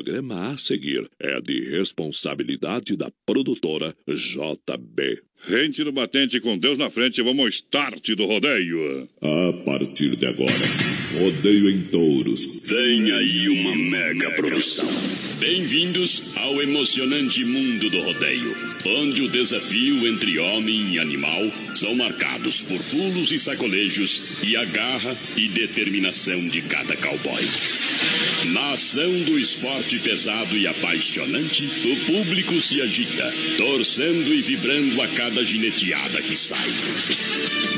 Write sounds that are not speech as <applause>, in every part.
programa a seguir é de responsabilidade da produtora JB. Rente no batente com Deus na frente, vamos ao start do rodeio. A partir de agora, rodeio em touros. Vem aí uma mega produção. Bem-vindos ao emocionante mundo do rodeio, onde o desafio entre homem e animal são marcados por pulos e sacolejos e a garra e determinação de cada cowboy. Na ação do esporte pesado e apaixonante, o público se agita, torcendo e vibrando a cada gineteada que sai.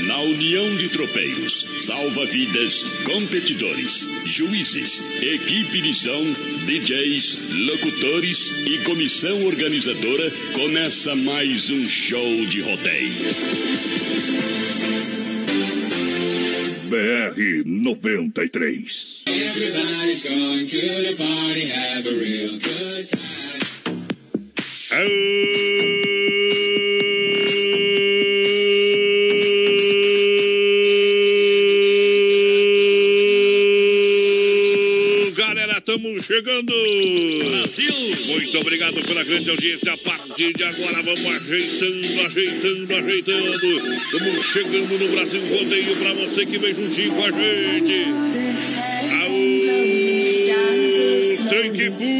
Na união de tropeiros, salva-vidas, competidores, juízes, equipe de som, DJs, locutores e comissão organizadora, começa mais um show de rodeio. BR 93. Everybody's going to the party, have a real good time. Chegando! Brasil! Muito obrigado pela grande audiência. A partir de agora vamos ajeitando, ajeitando, ajeitando. Estamos chegando no Brasil Rodeio para você que vem juntinho com a gente. Aô, tem que pula!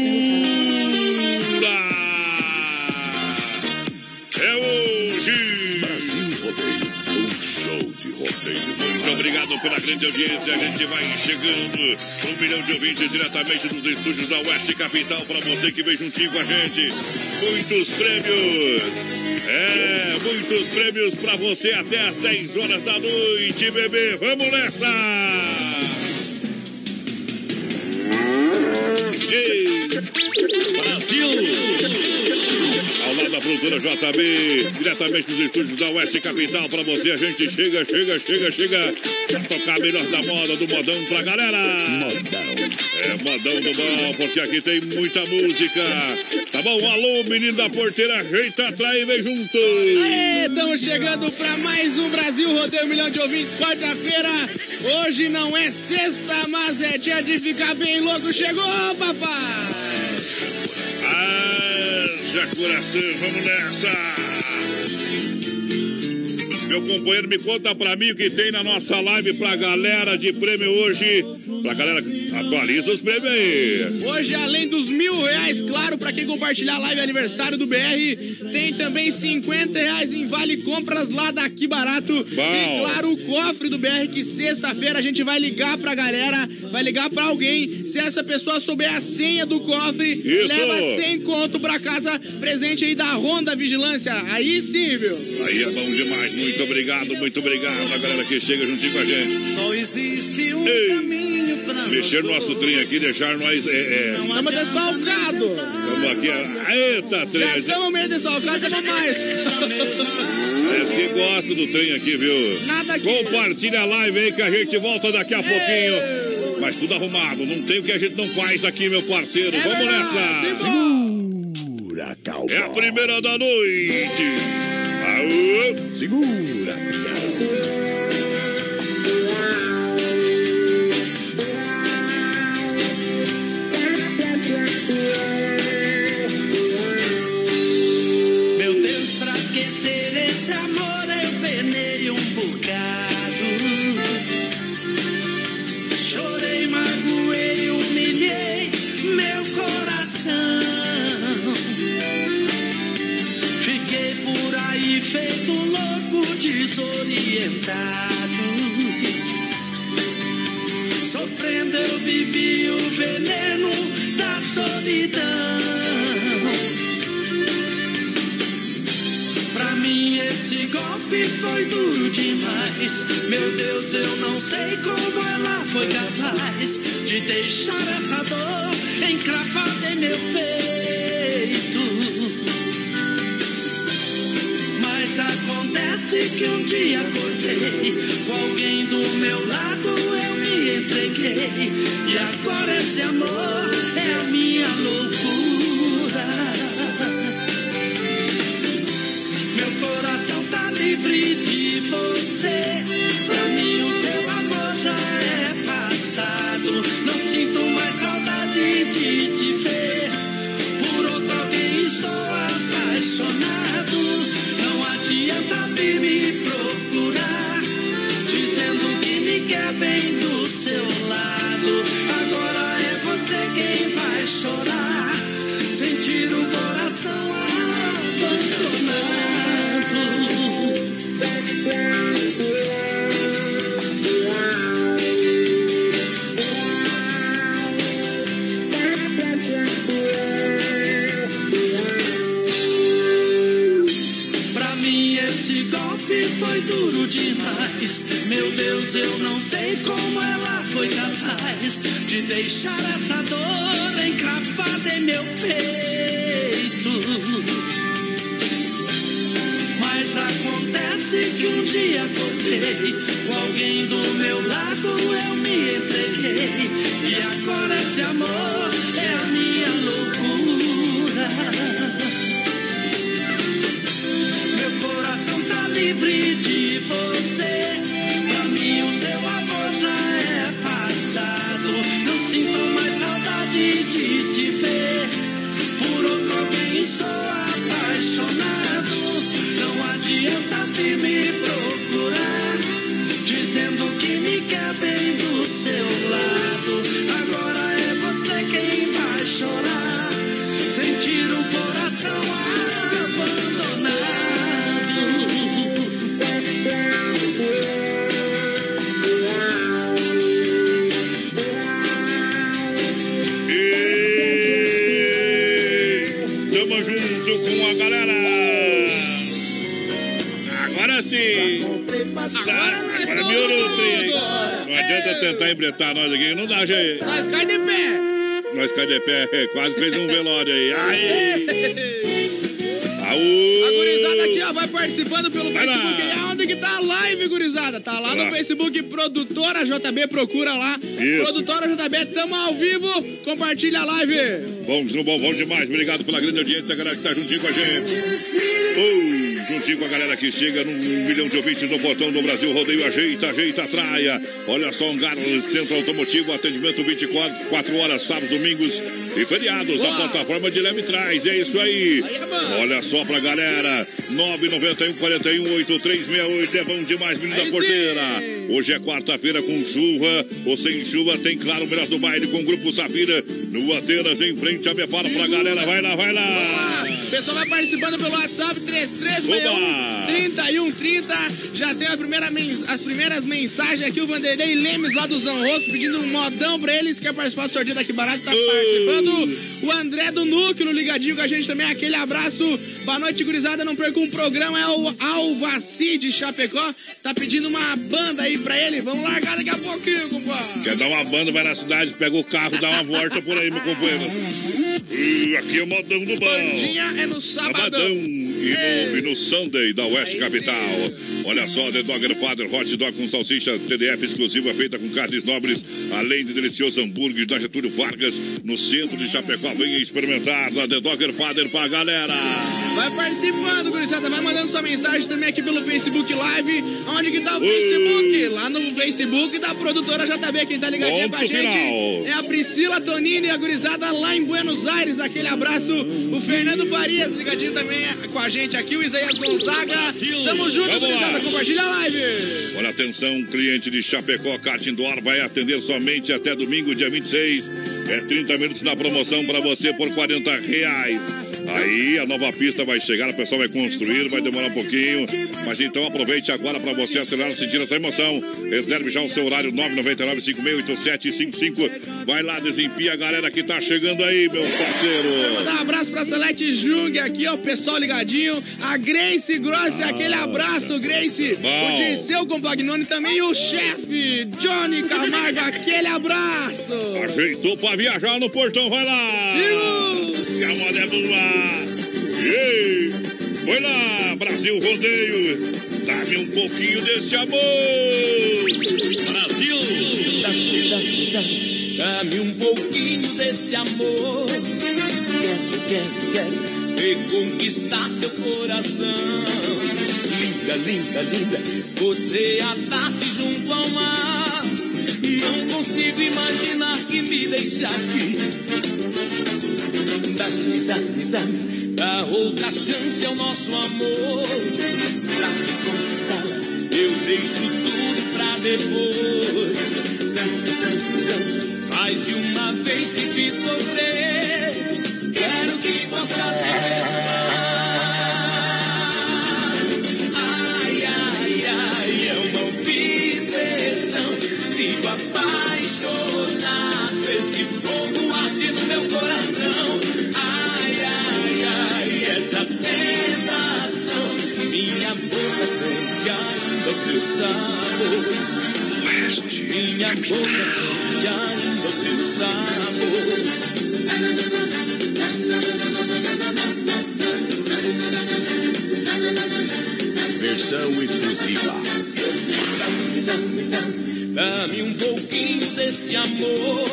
É hoje! Brasil Rodeio, um show de rodeio. Obrigado pela grande audiência. A gente vai chegando. Um milhão de ouvintes diretamente dos estúdios da Oeste Capital para você que vem juntinho com a gente. Muitos prêmios. É, muitos prêmios para você até as 10 horas da noite, bebê. Vamos nessa! Ei. Brasil! Ao lado da produtora JB, diretamente dos estúdios da Oeste Capital, pra você, a gente chega, chega, chega, chega, pra tocar melhor da moda, do modão pra galera. É, modão do bom, porque aqui tem muita música. Tá bom? Alô, menino da porteira, ajeita atrás e vem junto. Aê, estamos chegando para mais um Brasil Rodeio Milhão de Ouvintes, quarta-feira. Hoje não é sexta, mas é dia de ficar bem louco. Chegou, papai! Haja coração, vamos nessa! Meu companheiro, me conta pra mim o que tem na nossa live pra galera de prêmio hoje. Pra galera, atualiza os prêmios aí. Hoje, além dos mil reais, claro, para quem compartilhar a live aniversário do BR, tem também 50 reais em vale compras lá daqui barato. E claro, o cofre do BR, que sexta-feira a gente vai ligar pra galera, vai ligar pra alguém. Se essa pessoa souber a senha do cofre, Isso. leva 100 conto pra casa, presente aí da Ronda Vigilância. Aí sim, viu? Aí é bom demais. Muito obrigado, muito obrigado a galera que chega juntinho com a gente. Só existe um Ei. caminho pra Mexer no nosso trem aqui, deixar nós. É, é, Estamos desfalcados. vamos aqui. é, Eita, Já trem. estamos meio desfalcados, estamos mais. Parece que gosta do trem aqui, viu? Nada aqui. Compartilha a live aí que a gente volta daqui a pouquinho. Mas tudo arrumado, não tem o que a gente não faz aqui, meu parceiro. Vamos verdade, nessa! Segura, cowboy. É a primeira da noite. Aô! Segura, pião. Tentar embretar nós aqui, não dá jeito. Nós cai de pé. Nós cai de pé, quase fez um velório aí. Aí! <laughs> A Aú! gurizada aqui, ó, vai participando pelo Vai lá. Facebook. E aonde que tá a live, gurizada? Tá lá Lá. no Facebook, Produtora JB, procura lá. Isso. Produtora JB, tamo ao vivo. Compartilha a live. Bom, bom, bom demais. Obrigado pela grande audiência, a galera que tá juntinho com a gente. Oi, juntinho com a galera que chega num milhão de ouvintes no portão do Brasil. Rodeio ajeita, ajeita, traia. Olha só, um gar centro automotivo, atendimento 24 quatro horas, sábados, domingos e feriados. A Boa. plataforma de leve traz. É isso aí. Aí. Olha só pra galera. 991 41 8368. É bom demais, menino Aí da porteira. sim. Hoje é quarta-feira com chuva ou sem chuva. Tem claro o melhor do baile com o Grupo Safira no Atenas em frente a Befara pra galera. Vai lá, vai lá. Ah, pessoal vai participando pelo WhatsApp Oba. 3361 3130. Já tem a primeira as primeiras mensagens aqui. O Vanderlei Lemes lá do Zanrosso pedindo um modão pra eles. Quer participar do sorteio daqui barato? Tá participando. O André do Núcleo ligadinho com a gente também. Aquele abraço. Boa noite, gurizada. Não perca um programa. É o Alvaci de Chapecó. Tá pedindo uma banda aí pra ele. Vamos largar daqui a pouquinho, compadre. Quer dar uma banda, vai na cidade, pega o carro, dá uma volta por aí, meu companheiro. Uh, aqui é o modão do bom. Bandinha é no Sabadão sabadão. E no, no Sunday da Aí Capital. Olha só, The Dogger Father Hot Dog com salsicha TDF exclusiva feita com carnes nobres, além de delicioso hambúrguer da Getúlio Vargas, no centro de Chapecó. Venha experimentar da The Dogger Father pra galera. Vai participando, gurizada. Vai mandando sua mensagem também aqui pelo Facebook Live. Onde que tá o. Facebook? Lá no Facebook da produtora JB. Quem tá ligadinho com a gente final. é a Priscila Tonini a gurizada lá em Buenos Aires. Aquele abraço. O Fernando Farias ligadinho também com a gente aqui. O Isaías Gonzaga. Tamo junto, gurizada. Compartilha a live. Olha, atenção, cliente de Chapecó Kart Indoor vai atender somente até domingo, dia 26. É 30 minutos na promoção para você por 40 reais. Aí a nova pista vai chegar, o pessoal vai construir, vai demorar um pouquinho. Mas então aproveite agora para você acelerar e sentir essa emoção. Reserve já o seu horário 999-568755. Vai lá, desempia a galera que tá chegando aí, meu parceiro. Mandar um abraço pra Celeste Jung aqui, ó, pessoal ligadinho. A Grace Grossi, aquele abraço, Grace. Bom. O Dirceu Compagnoni também. E o chefe, Johnny Camargo, aquele abraço. Ajeitou para viajar no portão, vai lá. Sigo. E a moda é boa. Ei, foi lá, Brasil Rodeio. Dá-me um pouquinho desse amor. Brasil! Dá-me um pouquinho deste amor. Quero, quero, quero reconquistar teu coração. Linda, linda, linda, você ataste junto ao mar. E Não consigo imaginar que me deixasse. Dá-me, dá-me, dá-me, dá outra chance ao nosso amor. Dá-me como eu deixo tudo pra depois. Tanto, tanto, tanto, mais de uma vez te vi sofrer. Quero que possas viver. Sabor. Minha boca ainda teu. Versão exclusiva. Dá-me um pouquinho deste amor.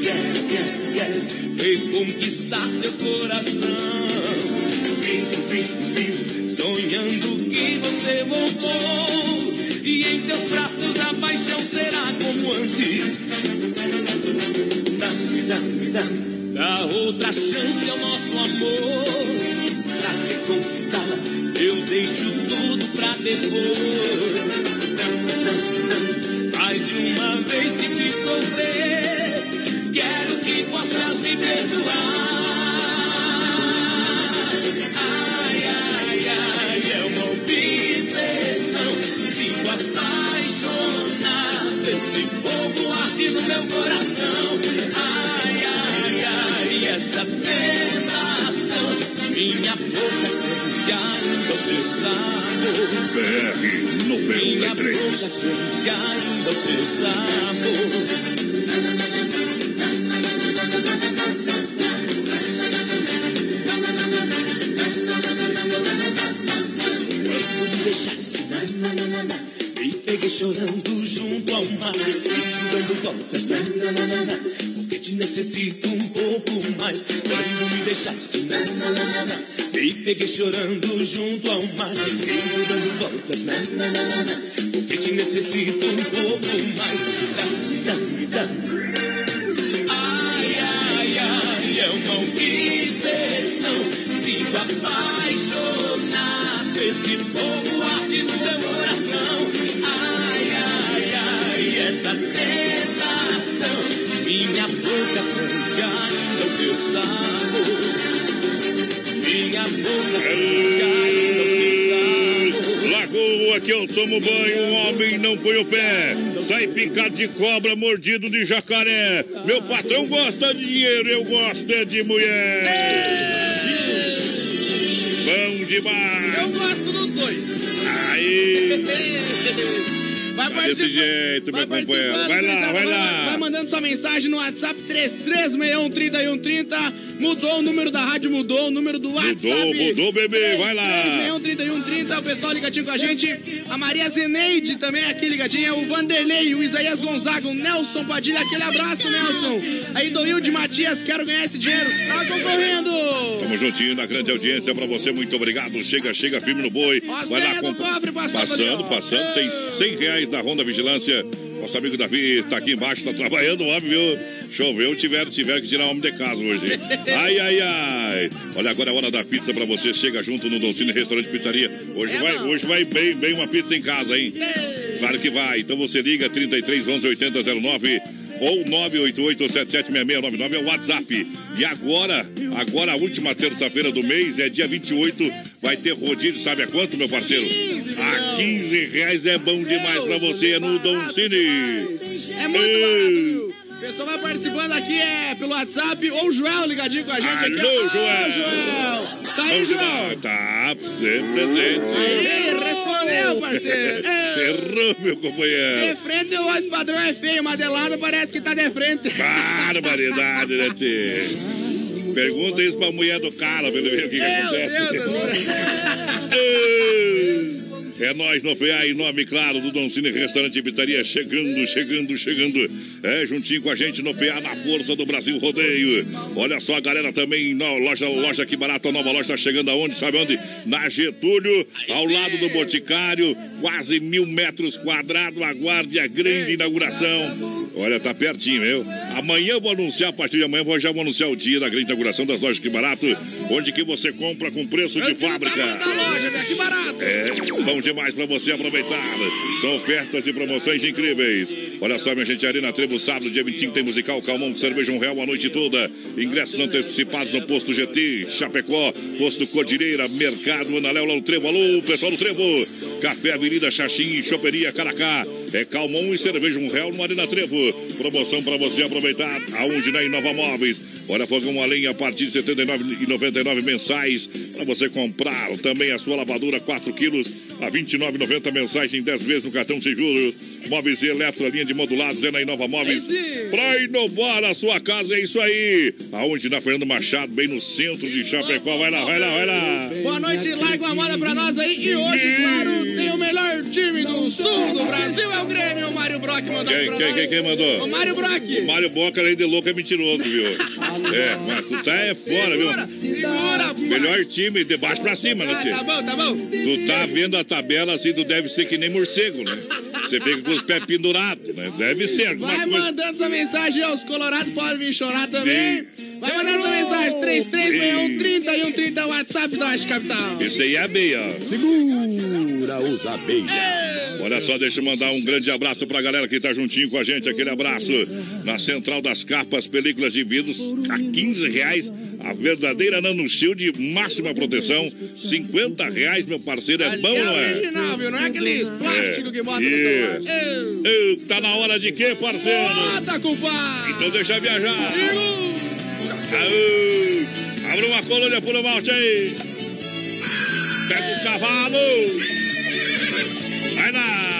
Quero reconquistar teu coração. Vivo, vivo, vivo, sonhando que você voltou. Braços a paixão será como antes. Dá-me, dá-me, dá-me. Dá outra chance ao nosso amor. Pra reconquistar, eu deixo tudo pra depois. Dá-me, dá-me, dá-me. Mais de uma vez te fiz sofrer. Quero que possas me perdoar. Meu coração. Ai, ai, ai, essa tentação. Minha boca sente ainda o teu sabor. BR Minha boca 93. sente ainda o teu sabor. Me peguei chorando junto sempre dando voltas, na, na, na, na, na, porque te necessito um pouco mais. Quando me deixaste, na, na, na, na, na, me peguei chorando junto ao mar, sempre dando voltas, na, na, na, na, na, porque te necessito um pouco mais. Dá-me, dá-me, dá-me. Ai, ai, ai, é uma obsessão. Sigo apaixonado. Esse fogo que eu tomo banho, o homem não põe o pé. Sai picado de cobra, mordido de jacaré. Meu patrão gosta de dinheiro, eu gosto é de mulher. Bom demais. Eu gosto dos dois. Aí. Vai Tá desse jeito, meu companheiro. Vai lá, vai lá. Vai mandando sua mensagem no WhatsApp 33613130. Mudou o número da rádio, mudou o número do WhatsApp. Mudou, mudou, bebê, vai lá. 33613130. O pessoal ligadinho com a gente. A Maria Zeneide também aqui ligadinha. O Vanderlei, o Isaías Gonzaga, o Nelson Padilha. Aquele abraço, Nelson. Aí do Hilde Matias, quero ganhar esse dinheiro. Tá concorrendo. Tamo juntinho na grande audiência pra você, muito obrigado. Chega, chega, firme no boi. Ó, Vai lá, compra. cofre passando Passando, passando. Tem 100 reais da Ronda Vigilância. Nosso amigo Davi tá aqui embaixo, tá trabalhando, o homem, viu? Choveu, tiveram, tiveram que tirar o homem de casa hoje. Ai, ai, ai. Olha, agora é a hora da pizza pra você. Chega junto no Doncini Restaurante Pizzaria. Hoje É, vai, hoje vai bem, bem uma pizza em casa, hein? Claro que vai. Então você liga 33 11 80 09 ou 988-776699 é o WhatsApp. E agora, agora a última terça-feira do mês, é dia 28, vai ter rodízio, sabe a quanto, meu parceiro? 15, A meu. 15 reais é bom demais pra você, é no Dom Cine. É muito barato, pessoal vai participando aqui é pelo WhatsApp ou o Joel ligadinho com a gente aqui. Alô, Joel. Joel. Tá aí, Joel. Tá, sempre presente. Aí, respondeu, parceiro. <laughs> Errou, meu companheiro. de frente o voz padrão é feio, mas de lado parece que tá de frente. Barbaridade, né, tio? Pergunta isso pra mulher do cara, pra ele ver o que, que Meu acontece. Deus do céu. <laughs> É nós no PA, em nome, claro, do Don Cine Restaurante e Pizzaria, chegando, chegando, chegando. É, juntinho com a gente no PA, na força do Brasil Rodeio. Olha só, a galera também, na loja, loja que barato, a nova loja está chegando aonde? Sabe onde? Na Getúlio, ao lado do Boticário, quase mil metros quadrados. Aguarde a grande inauguração. Olha, tá pertinho, meu. Amanhã eu vou anunciar, a partir de amanhã, vou já vou anunciar o dia da grande inauguração das lojas que barato, onde que você compra com preço de fábrica. da loja, velho, que barato. É, bom demais pra você aproveitar. São ofertas e promoções incríveis. Olha só, minha gente, Arena Trevo, sábado, dia 25, tem musical Calmão, cerveja um real a noite toda. Ingressos antecipados no posto GT, Chapecó, posto Cordilheira, Mercado, Analéu, lá no Trevo. Alô, pessoal do Trevo. Café Avenida Xaxim, Choperia Caracá. É calmon e cerveja um real no Arena Trevo. Promoção para você aproveitar. Aonde na Inova Móveis. Olha, fogão a lenha a partir de R$ 79,99 mensais. Para você comprar também a sua lavadora 4 quilos a R$ 29,90 mensais em 10 vezes no cartão sem juros. Móveis e eletro, linha de modulados é na Inova Móveis. Para inovar a sua casa, é isso aí. Aonde na Fernando Machado, bem no centro de Chapecó. Vai lá, vai lá, vai lá. Boa noite, larga uma moda pra nós aí. E hoje, claro, tem o melhor time do sul do Brasil, é o Grêmio. O Mário Brock mandou Quem, pra quem, quem, quem mandou? O Mário Brock. Mário Boca, além de louco, é mentiroso, viu? É, mas tu tá é fora, Segura, viu? segura. Melhor time de baixo pra cima, né, tá bom, tá bom. Tu tá vendo a tabela assim, tu deve ser que nem morcego, né? Você fica com os pés pendurados, né? Deve ser Vai coisa. mandando essa mensagem, ó, os colorados podem vir chorar também. Vai mandando essa mensagem, 336130 e 130 WhatsApp da Oeste Capital. Esse aí é a meia. Segura os abelha. Olha só, deixa eu mandar um grande abraço pra galera que tá juntinho com a gente. Aquele abraço na Central das Capas, películas de vidros a 15 reais. A verdadeira Nano Shield, máxima proteção, 50 reais, meu parceiro. É bom, é não é? original, viu? Não é aqueles plásticos que bota no celular. Tá na hora de quê, parceiro? Bota, compadre! Então deixa viajar. Aô, Abre uma colônia por malte aí. Pega o cavalo. Vai lá.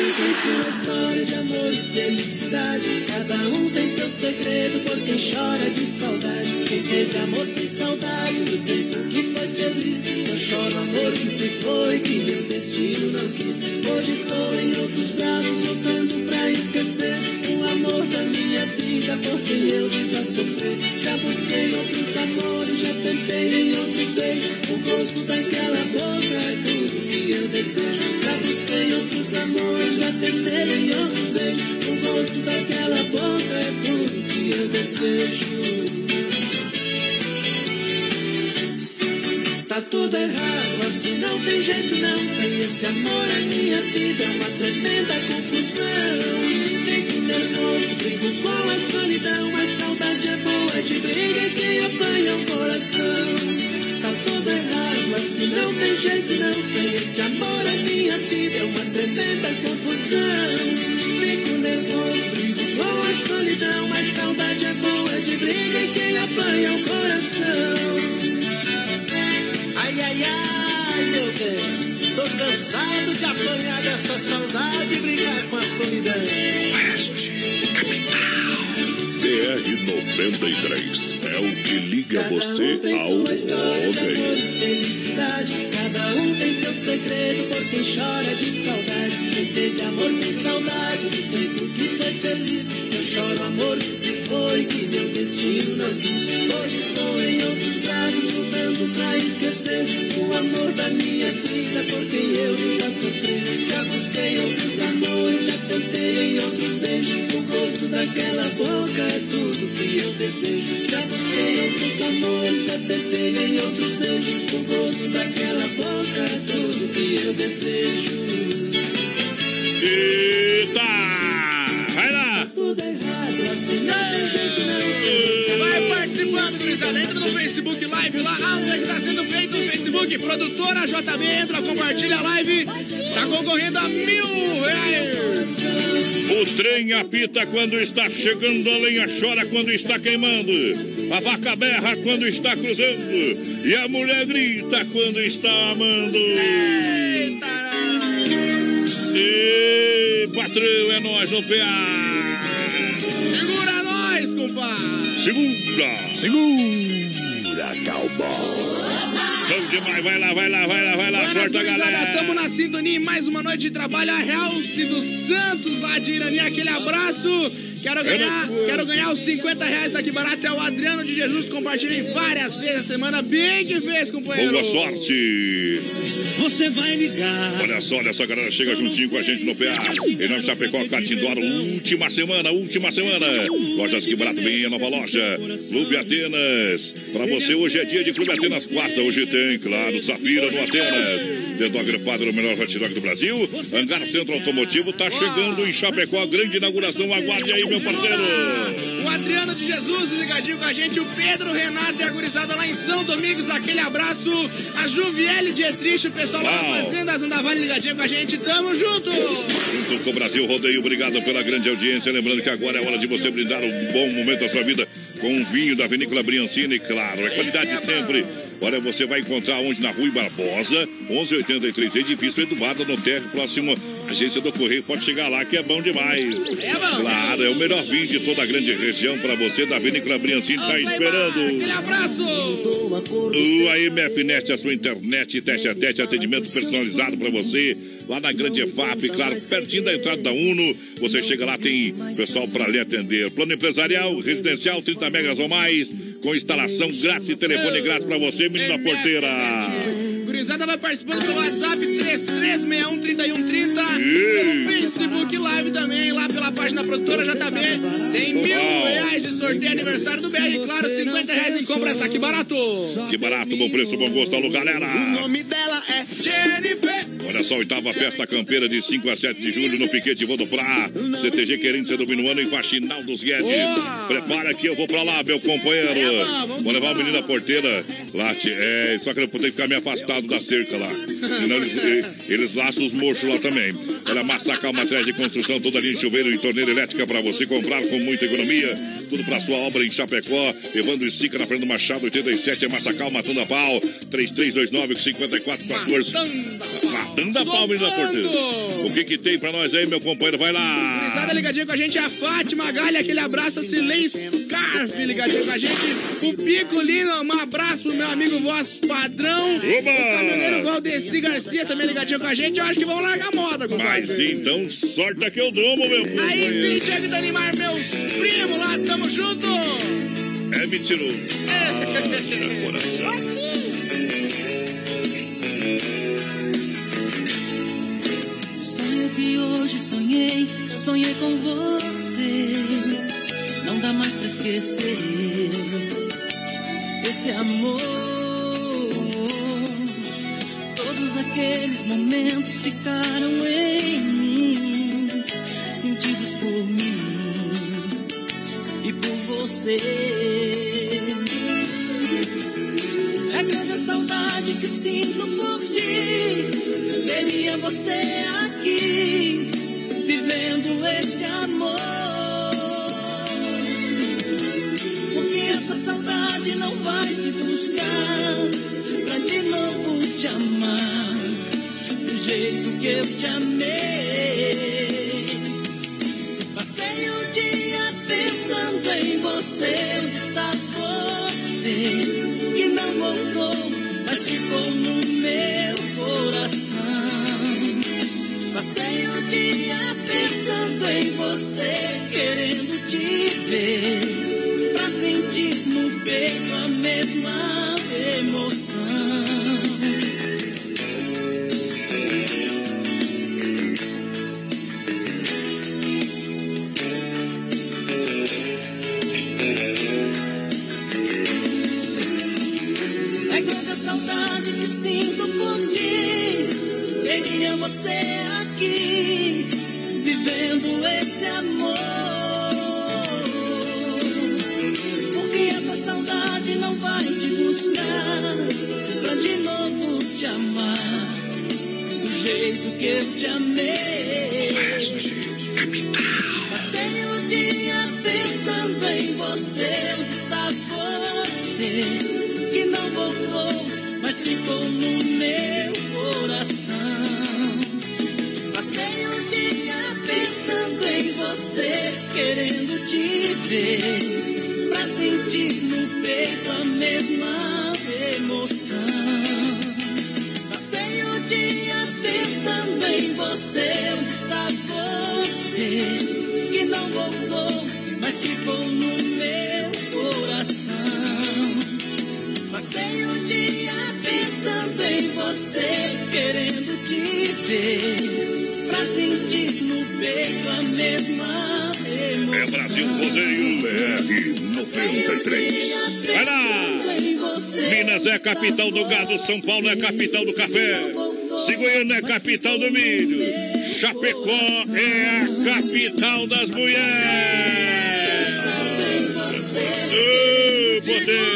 Um tem sua história de amor e felicidade. Cada um tem seu segredo por quem chora de saudade. Quem teve amor tem saudade do tempo que foi feliz. Eu choro amor que se foi, que meu destino não quis. Hoje estou em outros braços, lutando pra esquecer o amor da minha vida, por quem eu vivo a sofrer. Já busquei outros amores, já tentei em outros beijos. O gosto daquela boca é que eu desejo. Já busquei outros amores, já tentei outros beijos. O gosto daquela boca é tudo que eu desejo. Tá tudo errado, assim não tem jeito não. Sem esse amor a minha vida é uma tremenda confusão. Fico nervoso, brigo com a solidão. A saudade é boa de briga e quem apanha o coração. Tá tudo errado, assim não tem jeito não. Sem esse amor a minha vida é uma tremenda confusão. Fico nervoso, brigo com a solidão. A saudade é boa de briga e quem apanha o coração. Ai, ai, ai, meu bem. Tô cansado de apanhar desta saudade e brigar com a solidão. BR-93 é o que liga você tem ao sua história de amor rodeio. e felicidade. Cada um tem seu segredo por quem chora de saudade. Quem teve amor tem saudade do tempo que foi feliz. Eu choro amor que se foi, que meu destino não quis. Hoje estou em outros braços, lutando pra esquecer o amor da minha vida, por quem eu vim a sofrer. Já busquei outros amores, já tentei em outros beijos. O gosto daquela boca é tudo que eu desejo. Amores, já tentei em outros beijos. O gosto daquela boca é tudo que eu desejo. Eita! Vai lá! Tudo errado, assim não tem jeito não. Sem Vai participando, gurizada. Entra no Facebook Live lá. Ah, onde é que tá sendo feito no Facebook? Produtora JB, entra, compartilha a live. Tá concorrendo a mil reais. O trem apita quando está chegando, a lenha chora quando está queimando. A vaca berra quando está cruzando. E a mulher grita quando está amando. Eita! E patrão, é nós no PA. Segura nós, compadre. Segura. Segura, cowboy. Bom demais, vai lá, vai lá, vai lá, vai lá. Buenas, Sorte a galera. tamo na sintonia em mais uma noite de trabalho. A Realce dos Santos lá de Irani, aquele abraço. Quero ganhar, quero ganhar os 50 reais daqui barato. É o Adriano de Jesus. Compartilhei várias vezes a semana. Bem que fez, companheiro. Boa sorte. Você vai ligar. Olha só, olha só, galera, chega juntinho com a gente no PA. Em nome de Chapecó, Catindoro, última semana, última semana. Lojas que barato bem, a nova loja. Clube Atenas. Pra você, hoje é dia de Clube Atenas quarta. Hoje tem, claro, Safira no Atenas. Dedo agrupado no melhor hot dog do Brasil. Hangar Centro Automotivo tá chegando em Chapecó. Grande inauguração. Aguarde aí, meu parceiro. O Adriano de Jesus ligadinho com a gente. O Pedro, Renato e a gurizada lá em São Domingos. Aquele abraço. A Juviele Dietrich, o pessoal lá Uau. da Fazenda Zandavale ligadinho com a gente. Tamo junto! Junto com o Brasil Rodeio, obrigado pela grande audiência. Lembrando que agora é hora de você brindar um bom momento da sua vida com um vinho da Vinícola Briancini, claro, é qualidade sempre. Olha, você vai encontrar onde? Na Rui Barbosa, 1183, edifício Eduardo, no térreo, próximo à agência do Correio. Pode chegar lá que é bom demais. É bom. Claro, é o melhor vinho de toda a grande região para você da Vinícola Briancini. Tá Aquele esperando. abraço! O AMFnet, a sua internet, teste a teste, atendimento personalizado para você. Lá na Grande EFAP, claro, pertinho da entrada da UNO. Você chega lá, tem pessoal para lhe atender. Plano empresarial, residencial, 30 megas ou mais, com instalação grátis e telefone grátis para você, menino da porteira. Gurizada vai participando pelo WhatsApp 3361-3130. Pelo Facebook Live também, lá pela página produtora JB. Tem mil reais de sorteio aniversário do BR. E claro, 50 reais em compras. Tá que barato. Que barato, bom preço, bom gosto, alô, galera. nome dela é Jennifer. Olha só, oitava festa campeira de 5 a 7 de julho no Piquete Vodoprá. CTG Querência do Minuano em Faxinal dos Guedes. Boa! Prepara que eu vou pra lá, meu companheiro. É, vou levar o menino da porteira lá. É, só que eu vou ter que ficar meio afastado da cerca lá. Senão eles, eles laçam os mochos lá também. Olha, Massacal Materiais de Construção, toda linha de chuveiro e torneira elétrica pra você comprar com muita economia. Tudo pra sua obra em Chapecó. Evandro e Sica na Fernando Machado, 87 é Massacal, matando a pau. 3329 5414. Matando a pau, menino da porteira. O que que tem pra nós aí, meu companheiro? Vai lá. Gurizada ligadinha com a gente, a Fátima Galha, aquele abraço, a Silei Scarf ligadinha com a gente, o Pico Lino, um abraço pro meu amigo voz padrão, Oba! O caminhoneiro Valdeci Garcia também ligadinho com a gente, eu acho que vão largar a moda, compadre. Mas então, sorte que eu domo, meu Aí companheiro. sim, chega de animar meus primos lá, tamo junto! É mentiroso. Sonho que hoje sonhei, sonhei com você. Não dá mais pra esquecer esse amor. Aqueles momentos ficaram em mim, sentidos por mim e por você. É grande a saudade que sinto por ti. Queria você aqui, vivendo esse amor. Porque essa saudade não vai te buscar pra de novo te amar jeito que eu te amei. Passei o dia pensando em você, onde está você? Que não voltou, mas ficou no meu coração. Passei o dia pensando em você, querendo te ver, São Paulo é capital do café, Goiânia é capital do milho, Chapecó é a capital das mulheres. Ô, poder!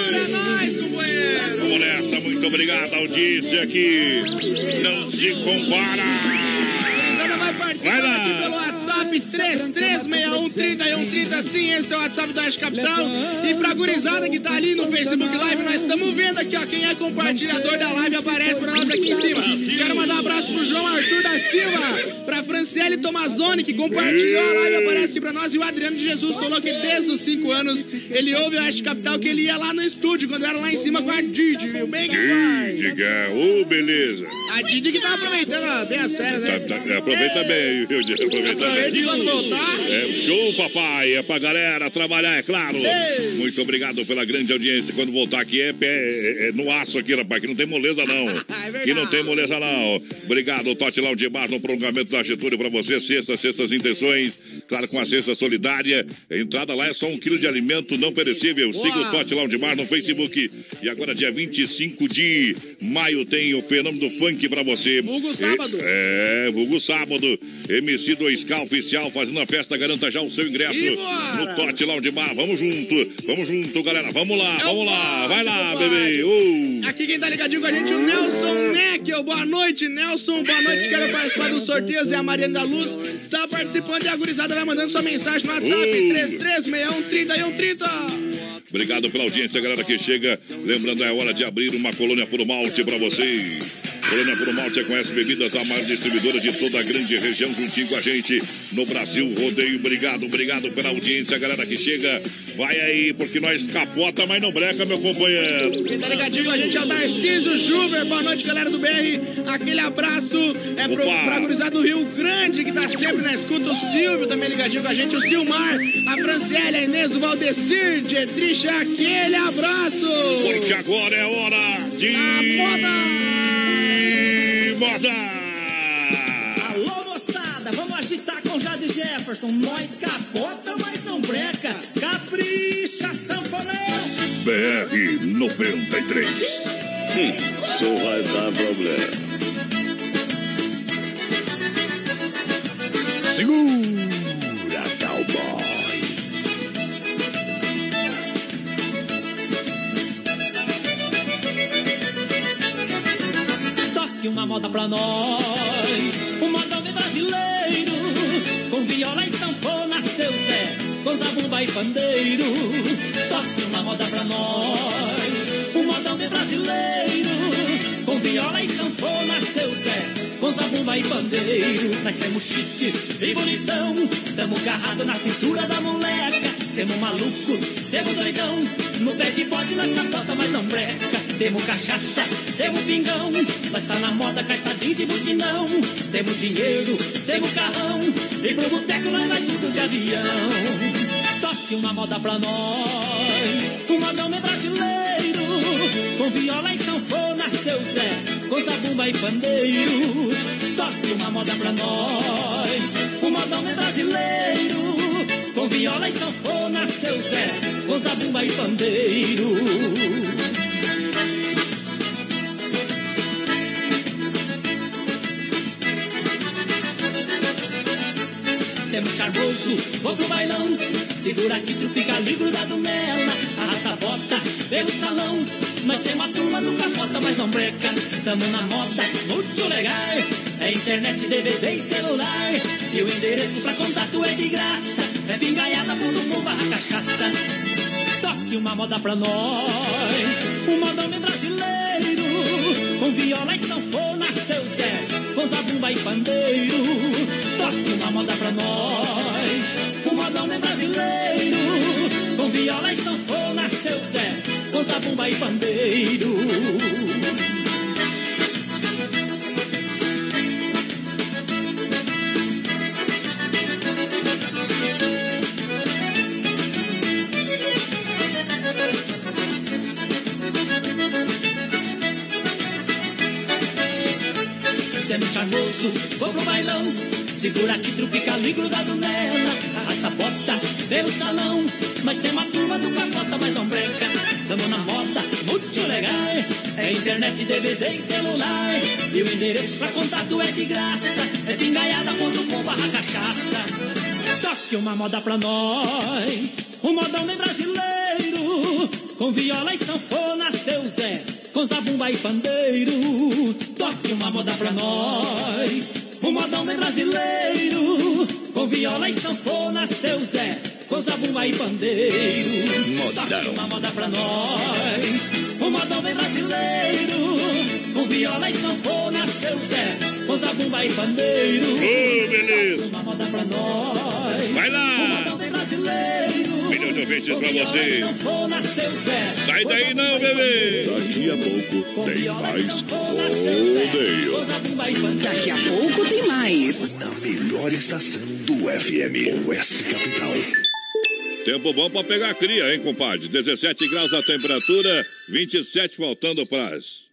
Vamos nessa, muito obrigado, audiência aqui. Não se compara. Vai lá. Aqui pelo WhatsApp 33613130. Sim, esse é o WhatsApp da Oeste Capital. E pra gurizada que tá ali no Facebook Live, nós estamos vendo aqui, ó. Quem é compartilhador da live aparece pra nós aqui em cima. Quero mandar um abraço pro João Arthur da Silva, pra Franciele Tomazoni, que compartilhou a live, aparece aqui pra nós. E o Adriano de Jesus falou que desde os 5 anos ele ouve a Oeste Capital, que ele ia lá no estúdio, quando era lá em cima com a Didi, viu? Bem capaz. Diga, ô, beleza. A Didi que tá aproveitando ó, bem as férias, né? Tá- tá- aproveita bem, viu? Aproveita Aproveita bem. quando voltar. É show, papai. É pra galera trabalhar, é claro. Ei. Muito obrigado pela grande audiência. Quando voltar aqui é, pé- é- é no aço aqui, rapaz, que não tem moleza, não. <laughs> É que não tem moleza, não. Obrigado, Tote Lounge Bar, no prolongamento da Getúlio pra você. Sexta, sextas intenções. Claro, com a cesta solidária. A entrada lá é só um quilo de alimento não perecível. Siga o. Tote Lounge Bar no Facebook. E agora, dia 25 de maio, tem o Fenômeno do Funk pra você. Vulgo sábado. É, vulgo sábado. MC2K oficial fazendo a festa. Garanta já o seu ingresso E bora. no Tote Lounge Bar. Vamos junto, vamos junto, galera. Vamos lá, É vamos lá. Vai lá, bebê. Uh. Aqui quem tá ligadinho com a gente é o Nelson Neckel. Boa noite, Nelson. Boa noite. Quero participar dos sorteios. É a Mariana da Luz. Tá participando e a gurizada vai mandando sua mensagem no WhatsApp. Uh. 3361 Obrigado pela audiência, galera que chega. Lembrando, é hora de abrir uma colônia por malte pra você. Colônia por Malte é com as bebidas a maior distribuidora de toda a grande região, juntinho com a gente no Brasil Rodeio. Obrigado, obrigado pela audiência, galera que chega. Vai aí, porque nós capota, mas não breca, meu companheiro. Quem tá ligadinho com a gente é o Narciso Juver. Boa noite, galera do BR. Aquele abraço é pro, Opa. pra gurizada do Rio Grande, que tá sempre na escuta. O Silvio também ligadinho com a gente. O Silmar, a Franciele, a Inês, o Valdecir, Dietrich. Aquele abraço. Porque agora é hora de A moda. Alô, moçada, vamos agitar com Jazzy Jefferson. Nós capota, mas não breca. Capricha, sanfoneiro. BR 93. Isso vai dar problema. Segura, uma moda pra nós. O modão brasileiro. Com viola e sanfona, seu Zé. Com zabumba e pandeiro. Toque uma moda pra nós. O modão brasileiro. Com viola e sanfona, seu Zé. Com zabumba e pandeiro. Nós somos chique e bonitão. Tamo garrado na cintura da moleca. Semos maluco, semos doidão. No pé de bote nós capota, mas não breca. Temos cachaça, temos pingão. Nós tá na moda, calça jeans e butinão. Temos dinheiro, temos carrão. E pro boteco nós vai tudo de avião. Toque uma moda pra nós. O modão é brasileiro. Com viola e sanfona, seu Zé. Com zabumba e pandeiro. Toque uma moda pra nós. O modão é brasileiro. Com viola e sanfona, seu Zé. Com zabumba e pandeiro. Semos charmoso, vou pro bailão. Segura aqui, trupica ali, grudado nela. Arrasta a bota pelo salão. Nós temos a turma do capota, mas não breca. Tamo na moda, muito legal. É internet, DVD e celular. E o endereço pra contato é de graça. É pingaiada.com barra cachaça. Toque uma moda pra nós. O modão é brasileiro. Com viola e sanfona, seu Zé. Com zabumba e pandeiro. Toque uma moda pra nós. O modão é brasileiro. Com viola e sanfona, seu Zé. Com zabumba e pandeiro. Sendo charmoso, vou pro bailão. Segura aqui, trupica ali, grudado nela. Arrasta a bota pelo salão. Nós temos a turma do capota, mas não breca. Tamo na moda, muito legal. É internet, DVD e celular. E o endereço pra contato é de graça. É pingaiada.com barra cachaça. Toque uma moda pra nós. O modão é brasileiro. com viola e sanfona, seu Zé, com zabumba e pandeiro. Toque uma moda pra nós, um modão bem brasileiro, com viola e sanfona, seu Zé, com zabumba e pandeiro. Modão. Toque uma moda pra nós, modão bem brasileiro, com viola e sanfona, seu Zé, com zabumba e pandeiro. Ô, beleza. Uma moda pra nós. Vai lá. Um modão bem brasileiro. Milhões de ouvintes pra você. Sanfona, Zé. Sai daí não, bebê. Daqui a pouco tem mais rodeio. Daqui a pouco tem mais. Na melhor estação do FM, Oeste Capital. Tempo bom pra pegar cria, hein, compadre? 17 graus a temperatura, 27 faltando pras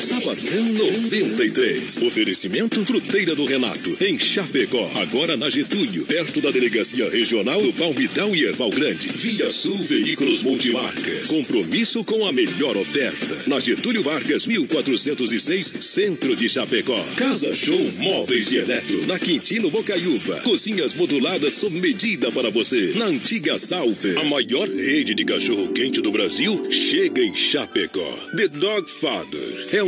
Sabadão 93. Oferecimento Fruteira do Renato, em Chapecó. Agora na Getúlio, perto da Delegacia Regional do Palmitão e Erval Grande. Via Sul Veículos Multimarcas. Compromisso com a melhor oferta. Na Getúlio Vargas, 1406, Centro de Chapecó. Casa Show Móveis e Eletro. Na Quintino Bocaiúva. Cozinhas moduladas sob medida para você. Na antiga Salve. A maior rede de cachorro-quente do Brasil chega em Chapecó. The Dog Father é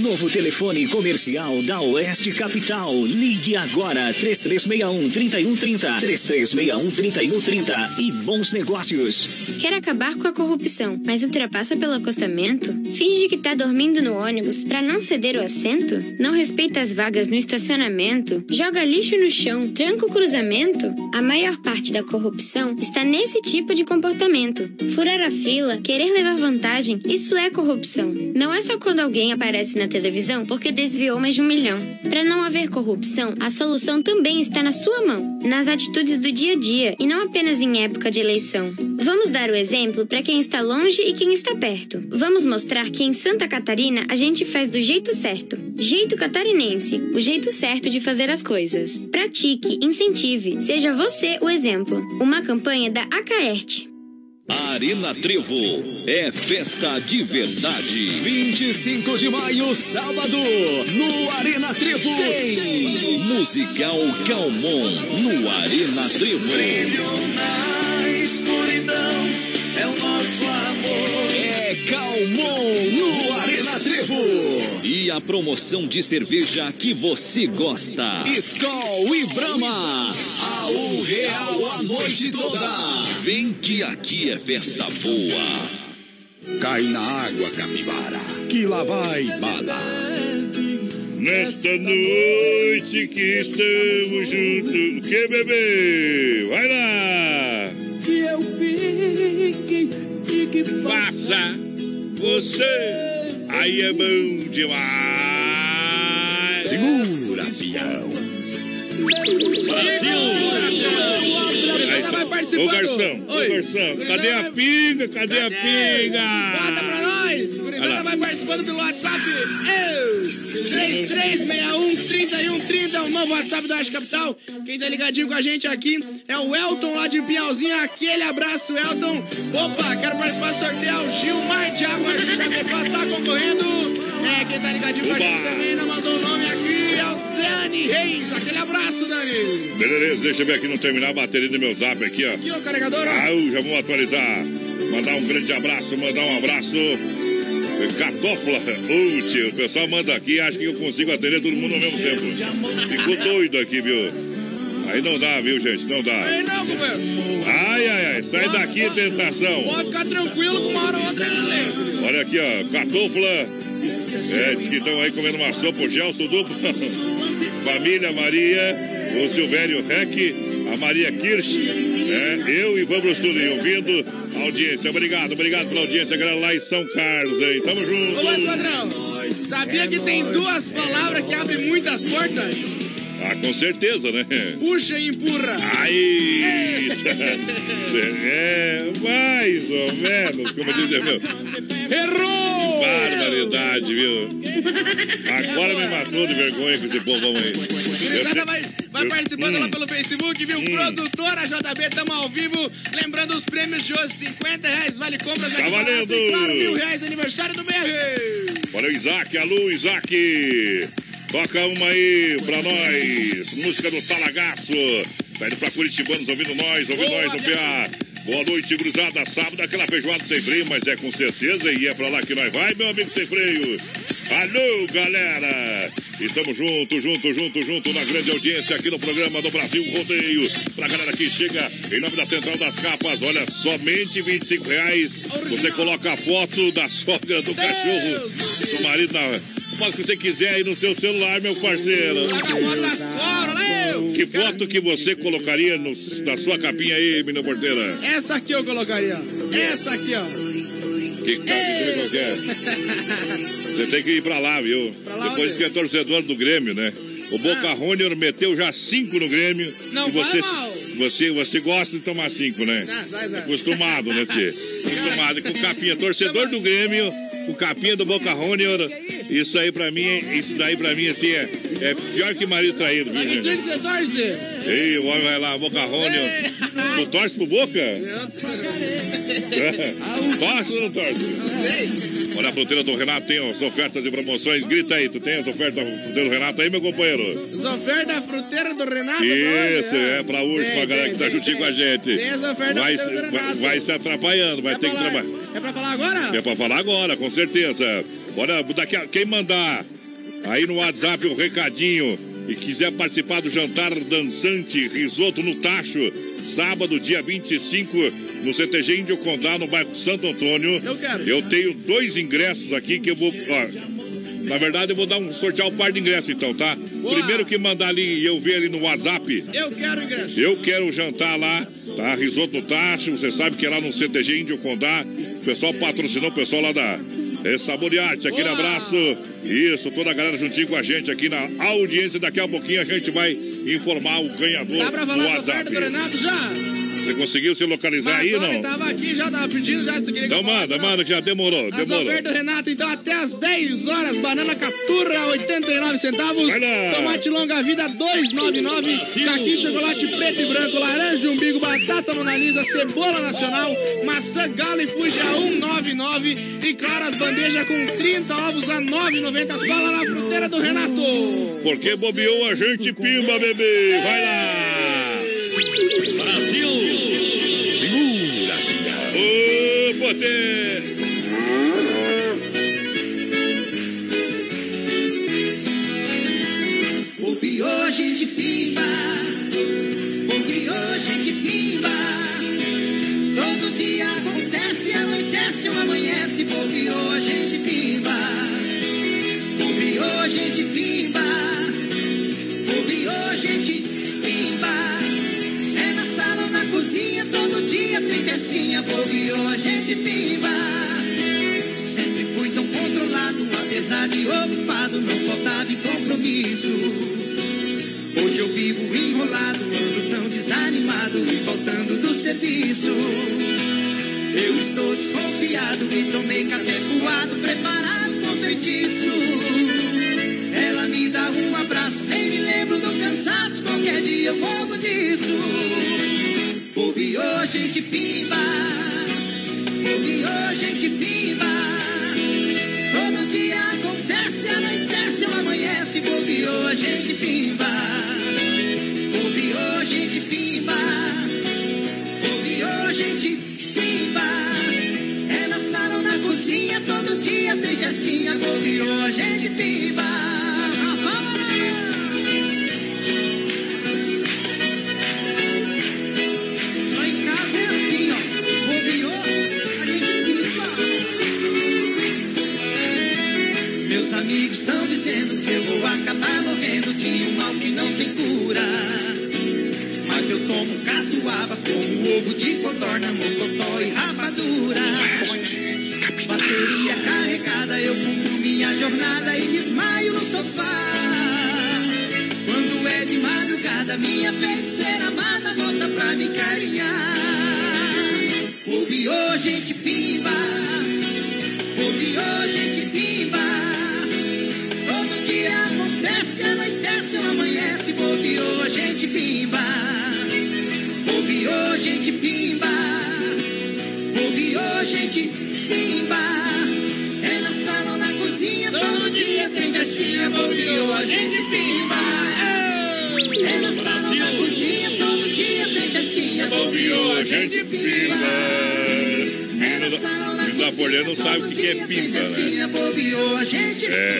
Novo telefone comercial da Oeste Capital. Ligue agora 3361-3130. 3361-3130 e bons negócios. Quer acabar com a corrupção, mas ultrapassa pelo acostamento? Finge que tá dormindo no ônibus para não ceder o assento? Não respeita as vagas no estacionamento? Joga lixo no chão, tranca o cruzamento? A maior parte da corrupção está nesse tipo de comportamento. Furar a fila, querer levar vantagem, isso é corrupção. Não é só quando alguém aparece na televisão porque desviou mais de um milhão. Para não haver corrupção, a solução também está na sua mão, nas atitudes do dia a dia e não apenas em época de eleição. Vamos dar o exemplo para quem está longe e quem está perto. Vamos mostrar que em Santa Catarina a gente faz do jeito certo. Jeito catarinense, o jeito certo de fazer as coisas. Pratique, incentive, seja você o exemplo. Uma campanha da Acaerte. Arena Trevo é festa de verdade. 25 de maio, sábado, no Arena Trevo. Tem Musical Calmon no Arena Trevo. na escuridão é o nosso amor. É Calmon no Arena A promoção de cerveja que você gosta. Skol e Brahma. A um real a noite toda. Vem que aqui é festa boa. Cai na água, capivara, que lá vai bala. Nesta noite que estamos juntos. O que, bebê? Vai lá! Que eu fique e que Faça você. Aí é bom demais. Segura, peão. vai Ô participando. garçom, ô Oi. garçom, cadê a pinga? Cadê a pinga? Bota pra Gurizada vai participando pelo WhatsApp. Eu, 3361-3130 é o novo WhatsApp da Oeste Capital. Quem tá ligadinho com a gente aqui é o Elton lá de Piauzinho. Aquele abraço, Elton. Opa, quero participar do sorteio. Gilmar Thiago Chapecó tá concorrendo. É, quem tá ligadinho com a gente também ainda mandou o nome aqui. É o Dani Reis. Aquele abraço, Dani. Beleza, deixa eu ver aqui não terminar a bateria do meu zap aqui, ó. Aqui, ó, carregador. ó. Ah, eu já vou atualizar. Mandar um grande abraço, mandar um abraço. Catófla, Ute, o pessoal manda aqui, acha que eu consigo atender todo mundo ao mesmo tempo. Ficou doido aqui, viu? Aí não dá, viu, gente? Não dá. Aí não, companheiro. Ai, ai, ai, sai daqui, tentação. Pode ficar tranquilo que uma hora ou outra. Olha aqui, ó, Catofla. É, diz que estão aí comendo uma sopa, o Gelson duplo. <laughs> Família Maria, o Silvério Rec, a Maria Kirsch, é, eu e Vamos Sully, ouvindo a audiência. Obrigado, obrigado pela audiência, galera, lá em São Carlos, aí. Tamo junto. Ô, padrão, sabia que tem duas palavras que abrem muitas portas? Ah, com certeza, né? Puxa e empurra. Aí! <laughs> É, mais ou menos, como diz meu. Errou! Barbaridade, viu? Agora me matou de vergonha com esse povão aí. Vai, participando hum. lá pelo Facebook, viu? Produtora JB, tamo ao vivo. Lembrando os prêmios de hoje: 50 reais, vale compras Tá aqui barato valendo! E claro, mil reais, aniversário do. Olha o Isaac, alô, Isaac. Toca uma aí pra nós. Música do Talagaço. Tá indo pra Curitibanos ouvindo nós, ouvindo Boa, nós no PA. Boa noite, cruzada. Sábado, aquela feijoada sem freio, mas é com certeza. E é pra lá que nós vai, meu amigo sem freio. Alô, galera. Estamos juntos, juntos, juntos, juntos na grande audiência aqui no programa do Brasil Rodeio. Pra galera que chega em nome da Central das Capas, olha, somente 25 reais. Você coloca a foto da sogra do cachorro, do marido na. Faz o que você quiser aí no seu celular, meu parceiro. Que foto que você colocaria no- na sua capinha aí, menina porteira? Essa aqui eu colocaria. ó. Essa aqui, ó. Que tal que você quer? <laughs> Você tem que ir pra lá, viu? lá Depois onde? que é torcedor do Grêmio, né? O Boca Junior meteu já cinco no Grêmio. Não e você, mal. você, você gosta de tomar cinco, né? Ah, sai, sai. Acostumado, né, Tchê? <laughs> Acostumado com capinha. Torcedor do Grêmio, com capinha do Boca Junior. Isso aí pra mim, isso daí pra mim, assim, é, é pior que marido traído, viu, que time você torce? Ei, o homem vai lá, Boca Junior. Tu torce pro Boca? <laughs> Torce ou não torce? Não sei. Olha, a fruteira do Renato tem as ofertas e promoções. Grita aí, tu tem as ofertas da fruteira do Renato aí, meu companheiro? As ofertas da fruteira do Renato. Isso, é pra hoje, Tem, pra galera tem, que tá juntinho com a gente. Tem as ofertas Vai, do vai, Renato. vai se atrapalhando, vai É ter que trabalhar. É pra falar agora? É pra falar agora, com certeza. Olha, daqui a, quem mandar aí no WhatsApp o recadinho e quiser participar do jantar dançante risoto no Tacho, sábado, dia 25, no CTG Índio Condá, no bairro Santo Antônio. Eu quero. Eu tenho dois ingressos aqui que eu vou. ó, na verdade, eu vou dar um sortear um par de ingressos, então, tá? Boa. Primeiro que mandar ali e eu ver ali no WhatsApp. Eu quero ingresso. Eu quero jantar lá, tá? Risoto no Tacho, você sabe que é lá no CTG Índio Condá. O pessoal patrocinou o pessoal lá da é, Saboriate. Aquele Boa. abraço. Isso, toda a galera juntinho com a gente aqui na audiência. Daqui a pouquinho a gente vai informar o ganhador Dá pra falar do. Renato já? Você conseguiu se localizar aí, Mas, ele não? tava aqui, já tava pedindo, já se tu queria que Então manda, manda, que já demorou, As demorou. ofertas do Renato, então, até às 10 horas. Banana caturra, 89 centavos. Tomate longa vida, 2,99. Caqui, chocolate preto e branco, laranja, umbigo, batata monalisa, cebola nacional, maçã galo e fuja, 1,99. E claro, as bandejas com 30 ovos a 9,90. Só lá na fruteira do Renato. Porque bobeou a gente pimba, bebê. Vai lá. Brasil! Ô, potê. O pior gente pimba, o pior gente pimba. Todo dia acontece, anoitece ou amanhece, o pior gente pimba. O pior gente pimba, o pior gente pimba. É na sala ou na cozinha, todo dia tem festinha, o pior apesar de ocupado, não faltava em compromisso. Hoje eu vivo enrolado, ando tão desanimado e faltando do serviço. Eu estou desconfiado que tomei café coado, preparado com feitiço. Ela me dá um abraço, nem me lembro do cansaço. Qualquer dia eu morro disso. Bobeou, gente pimba. Bobeou, gente amanhece. Bobeou, a gente pimba. Bobeou, gente pimba. Bobeou, gente pimba. É na sala ou na cozinha, todo dia tem festinha. Bobeou, tomo catuaba como ovo de codorna, mocotó e rapadura. Bateria carregada, eu cumpro minha jornada e desmaio no sofá. Quando é de madrugada, minha ser amada volta pra me carinhar. Bobeou, gente pimba. Dia tem festinha. Bobeou, a gente pimba. É na sala ou na cozinha, todo dia tem festinha. Bobeou, a gente pimba. É na sala ou na Menino da porteira não sabe o que que é pimba, né? bobeou, a gente É.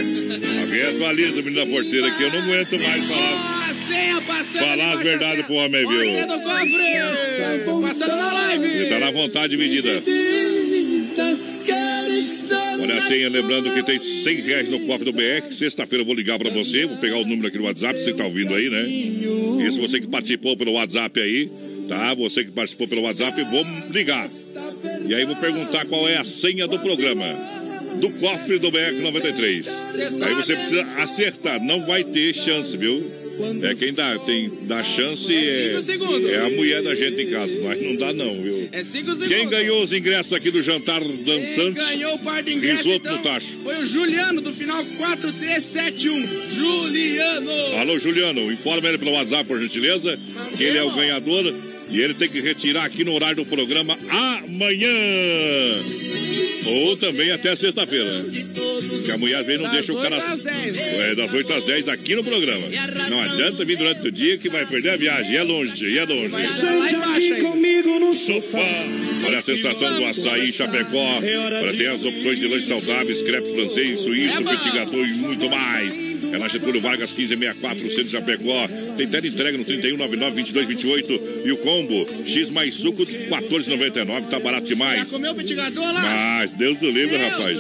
Alguém atualiza o menino da porteira aqui, eu não aguento mais falar. Passando. Falar as verdades pro homem, viu? Passando na live. Tá na vontade dividida. Olha a senha, lembrando que tem 100 reais no cofre do BR. Sexta-feira eu vou ligar pra você, vou pegar o número aqui no WhatsApp, você tá ouvindo aí, né? Isso, você que participou pelo WhatsApp aí, tá? Você que participou pelo WhatsApp, vou ligar. E aí vou perguntar qual é a senha do programa. Do cofre do BR 93. Aí você precisa acertar, não vai ter chance, viu? É quem dá, tem, dá chance é, cinco segundos. é a mulher da gente em casa, mas não dá não, viu? É 5 segundos. Quem ganhou os ingressos aqui do jantar dançante? Ganhou o par de ingressos. Então, tacho. Foi o Juliano do final 4371. Juliano. Alô, Juliano, informa ele pelo WhatsApp, por gentileza, que ele é o ganhador e ele tem que retirar aqui no horário do programa amanhã. Ou também até sexta-feira. Que a mulher vem e não Das deixa o cara. oito às dez. É, das 8 às 10 aqui no programa. Não adianta vir durante o dia que vai perder a viagem. É longe, e é longe. Sente aqui comigo no Sofá. Olha a sensação do açaí em Chapecó. Olha, tem as opções de lanches saudáveis, crepes francês, suíço, petit gâteau e muito mais. É na Getúlio Vargas 1564, centro de Chapecó. Tem tela entrega no 3199-2228. E o combo X mais suco 14,99. Tá barato Já demais. comeu o gâteau lá? Mas Deus do livre, Deus rapaz.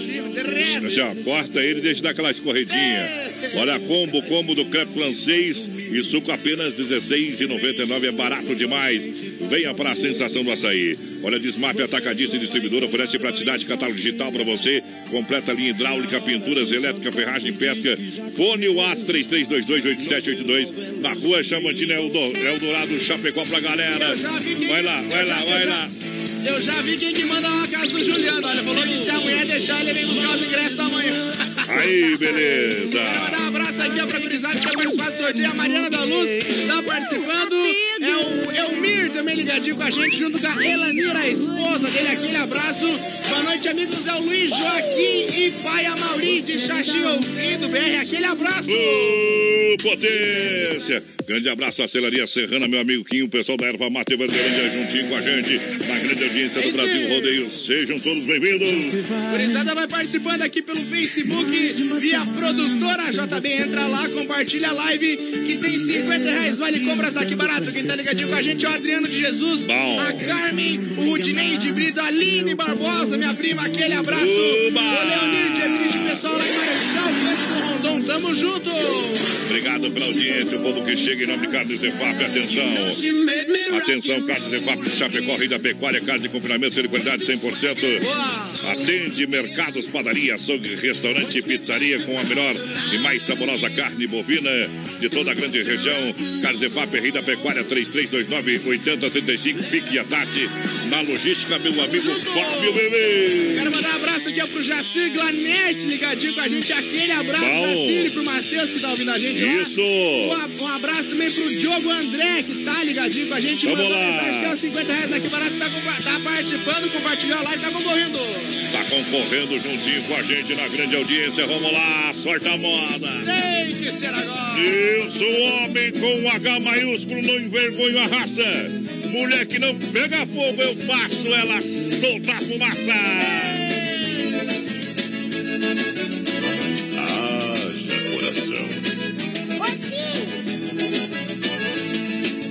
Assim, ó, corta ele e deixa dar aquela escorredinha. Olha, combo, combo do crepe francês e suco apenas R$16,99. É barato demais. Venha para a sensação do açaí. Olha, Desmap Atacadista e Distribuidora oferece praticidade catálogo digital para você. Completa linha hidráulica, pinturas, elétrica, ferragem, pesca. Fone Whats 33228782. Na rua Chamantina Eldo- Eldorado, Chapecó pra galera. Vai lá, vai lá, vai lá. Eu já vi quem que manda lá na casa do Juliano. Olha, falou que se a mulher deixar, ele vem buscar os ingressos amanhã. Aí, beleza. Quero mandar um abraço aqui ó, pra gurizada que tá participando do sorteio. A Mariana da Luz tá participando. É o Elmir também ligadinho com a gente, junto com a Elanira, a esposa dele. Aquele abraço. Boa noite, amigos. É o Luiz Joaquim e pai Amauri de Xaxi ouvindo BR. Aquele abraço. Ô, potência! Grande abraço à Celaria Serrana, meu amigo Quinho, o pessoal da Erva Mate Verdelândia juntinho com a gente, na grande audiência do Brasil Rodeio. Sejam todos bem-vindos. Gurizada vai participando aqui pelo Facebook, via produtora JB. Entra lá, compartilha a live, que tem 50 reais, vale compras daqui barato. Quem tá ligadinho com a gente é o Adriano de Jesus, Bom. a Carmen, o Rudinei de Brito, a Aline Barbosa, minha prima, aquele abraço. Uba. O Leonir de Ebrich, o pessoal lá em Marechal, Franco do Rondon, Tamo junto! Obrigado pela audiência, o povo que chega em nome de Carnes Zefap, atenção. Atenção, Carnes Zefap, Chapecó, Rei da Pecuária, carne de confinamento, de qualidade 100%. Atende mercados, padaria, açougue, restaurante, pizzaria com a melhor e mais saborosa carne bovina de toda a grande região. Carnes Zefap, Rei da Pecuária, 3329-8035, fique à tarde na logística, meu amigo Fábio Bebê. Quero mandar um abraço aqui ó, pro Jacir Glanete, ligadinho com a gente. Aquele abraço, Bom. Jacir, e pro Matheus que tá ouvindo a gente lá. Isso. Um, um abraço também pro Diogo André, que tá ligadinho com a gente. Vamos Mandou lá. mensagem que é os 50 reais aqui barato, tá, tá participando, compartilhou a live, tá concorrendo. Tá concorrendo juntinho com a gente na grande audiência. Vamos lá, sorte a moda. Tem que ser agora. Sou homem com H maiúsculo, não envergonho a raça. Mulher que não pega fogo, eu faço ela soltar fumaça. Haja coração.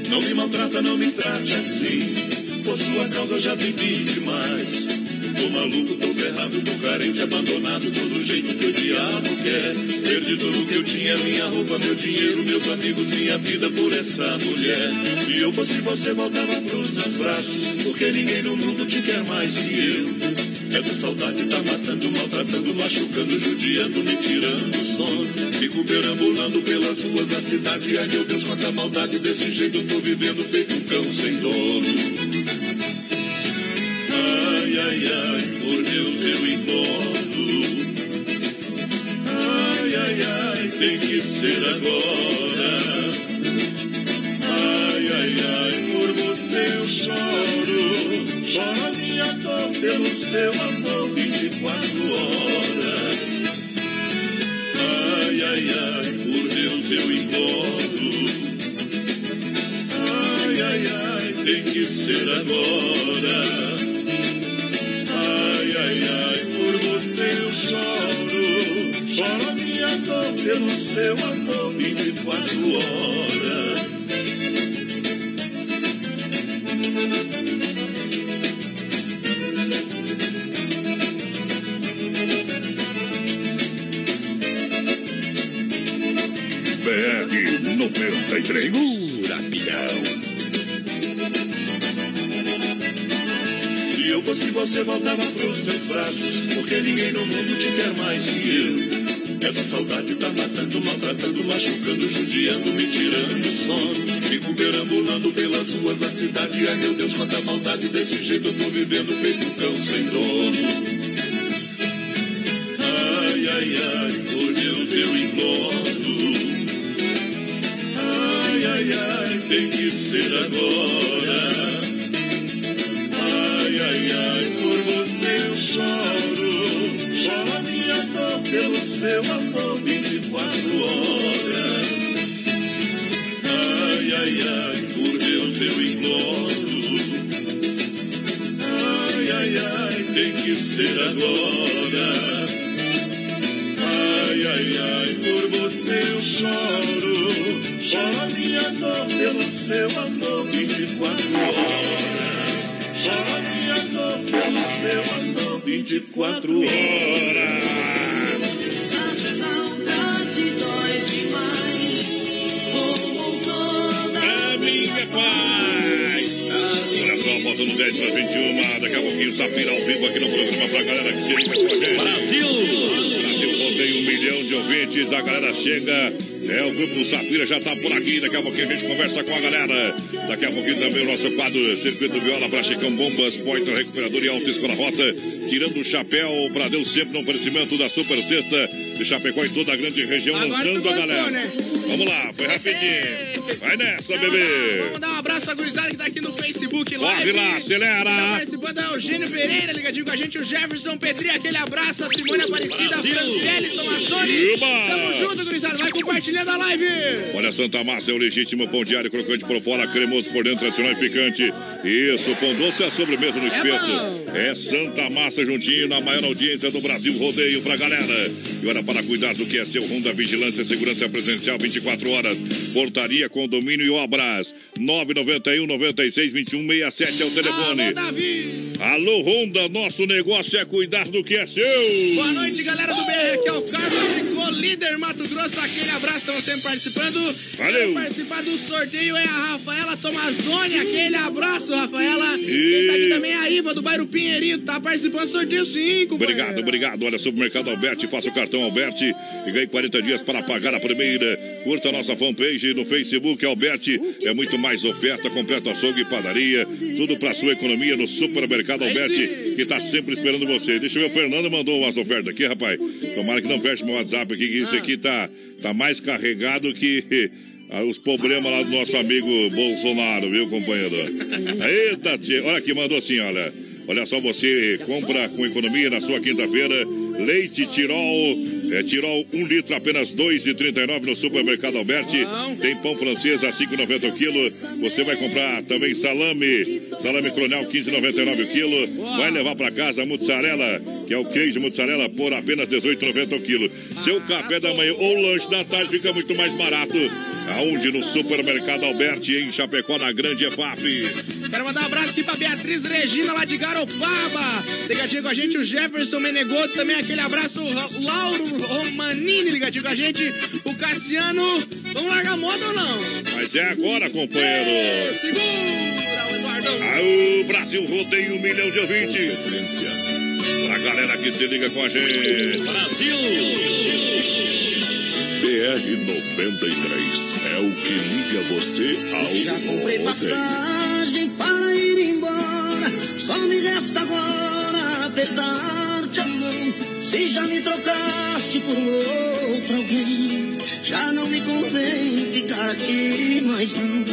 Não me maltrata, não me trate assim. Por sua causa já bebi demais. Tô maluco, tô ferrado, tô carente, abandonado, tô do jeito que o diabo quer. Perdi tudo que eu tinha, minha roupa, meu dinheiro, meus amigos, minha vida por essa mulher. Se eu fosse você, voltava pros seus braços, porque ninguém no mundo te quer mais que eu. Essa saudade tá matando, maltratando, machucando, judiando, me tirando o sono. Fico perambulando pelas ruas da cidade. Ai meu Deus, quanta maldade desse jeito tô vivendo, feito um cão sem dono. Ai, ai, por Deus eu imploro. Ai, ai, ai, tem que ser agora. Ai, ai, ai, por você eu choro. Choro a minha dor pelo seu amor 24 horas. Ai, ai, ai, por Deus eu imploro. Tem que ser agora. Ai, ai, ai, por você eu choro. Choro minha dor pelo seu amor 24 horas. BR 93. Segura, pilhão. Eu fosse você, voltava pros seus braços. Porque ninguém no mundo te quer mais que eu. Essa saudade tá matando, maltratando, machucando, judiando, me tirando o sono. Fico perambulando pelas ruas da cidade. Ai meu Deus, quanta maldade desse jeito eu tô vivendo, feito um cão sem dono. Ai, ai, ai, por Deus eu imploro. Ai, ai, ai, tem que ser agora. Choro. Choro a minha dor pelo seu amor 24 horas. Ai, ai, ai, por Deus eu imploro. Ai, ai, ai, tem que ser agora. Ai, ai, ai, por você eu choro. Choro a minha dor pelo seu amor 24 horas. Choro a minha dor pelo seu amor 24 horas. A saudade dói demais. Como toda É minha paz. Olha só, faltando 10 para 21. Daqui a pouquinho, Safira ao vivo aqui no programa pra galera que liga com a gente. Brasil! Brasil rodeia um milhão de ouvintes. A galera chega. É, o grupo Safira já tá por aqui. Daqui a pouquinho a gente conversa com a galera. Daqui a pouquinho também o nosso quadro Circuito Viola pra Chicão Bombas, Pointer Recuperador e Alta Escola Rota. Tirando o chapéu pra Deus sempre no oferecimento da Super Sexta de Chapecó e toda a grande região, Agora lançando a gostou, galera. né? Vamos lá, foi rapidinho. Vai nessa, Vamos bebê. dar um abraço pra gurizada que tá aqui no Facebook Corre Live. lá, acelera. Tá participando é o Eugênio Pereira, ligadinho com a gente, o Jefferson Petri, aquele abraço, a Simone Aparecida, a Brasil. Franciele Tomassoni. Tamo junto, gurizada, vai compartilhando a live. Olha, Santa Massa é o legítimo pão diário, crocante por fora, cremoso por dentro, tradicional e picante. Isso, pão doce é a sobremesa no espeto. É Santa Massa juntinho na maior audiência do Brasil, rodeio pra galera. E olha, para cuidar do que é seu Honda Vigilância e Segurança Presencial 24 horas. Portaria, condomínio e obras. 991 96 21 67 é o telefone. Alô, Davi. Alô, Honda, nosso negócio é cuidar do que é seu. Boa noite, galera do BR. Aqui é o Carlos Ficou líder Mato Grosso. Aquele abraço, estão sempre participando. Valeu. Quem participar do sorteio é a Rafaela Tomazoni. Aquele abraço, Rafaela. Quem tá aqui também é a Iva do bairro Pinheirinho. Tá participando do sorteio sim, companheiro. Obrigado, obrigado. Olha, Supermercado Alberti, faça o cartão Alberti e ganhe 40 dias para pagar a primeira. Curta a nossa fanpage no Facebook Alberti. É muito mais oferta, completo açougue e padaria. Tudo para sua economia no Supermercado Alberti, que tá sempre esperando você. Deixa eu ver, o Fernando mandou umas ofertas aqui, rapaz. Tomara que não feche meu WhatsApp aqui, que isso aqui tá, tá mais carregado que <laughs> ah, os problemas lá do nosso amigo Bolsonaro, viu, companheiro? <laughs> Eita, tia. Olha aqui, mandou assim, olha. Olha só, você compra com economia na sua quinta-feira. Leite Tirol, é Tirol, um litro, apenas R$ 2,39 no supermercado Alberti. Tem pão francês a R$ 5,90 o quilo. Você vai comprar também salame, salame coronel, R$ 15,99 o quilo. Vai levar para casa mussarela, que é o queijo mussarela, por apenas R$ 18,90 o quilo. Seu café da manhã ou lanche da tarde fica muito mais barato. Aonde? No supermercado Alberti, em Chapecó, na Grande EFAP. Quero mandar um abraço aqui pra Beatriz Regina, lá de Garopaba. Ligadinho com a gente, o Jefferson Menegoto. Também aquele abraço, o Lauro Romanini, ligadinho com a gente. O Cassiano. Vamos largar a moda ou não? Mas é agora, companheiro. É, segura, o Eduardão. O Brasil rodeia um milhão de ouvintes. Pra galera que se liga com a gente. BR-93 é o que liga você ao Já comprei rodeio. Passagem para ir embora. Só me resta agora apertar-te a mão. Se já me trocaste por outro alguém, já não me convém ficar aqui mais não.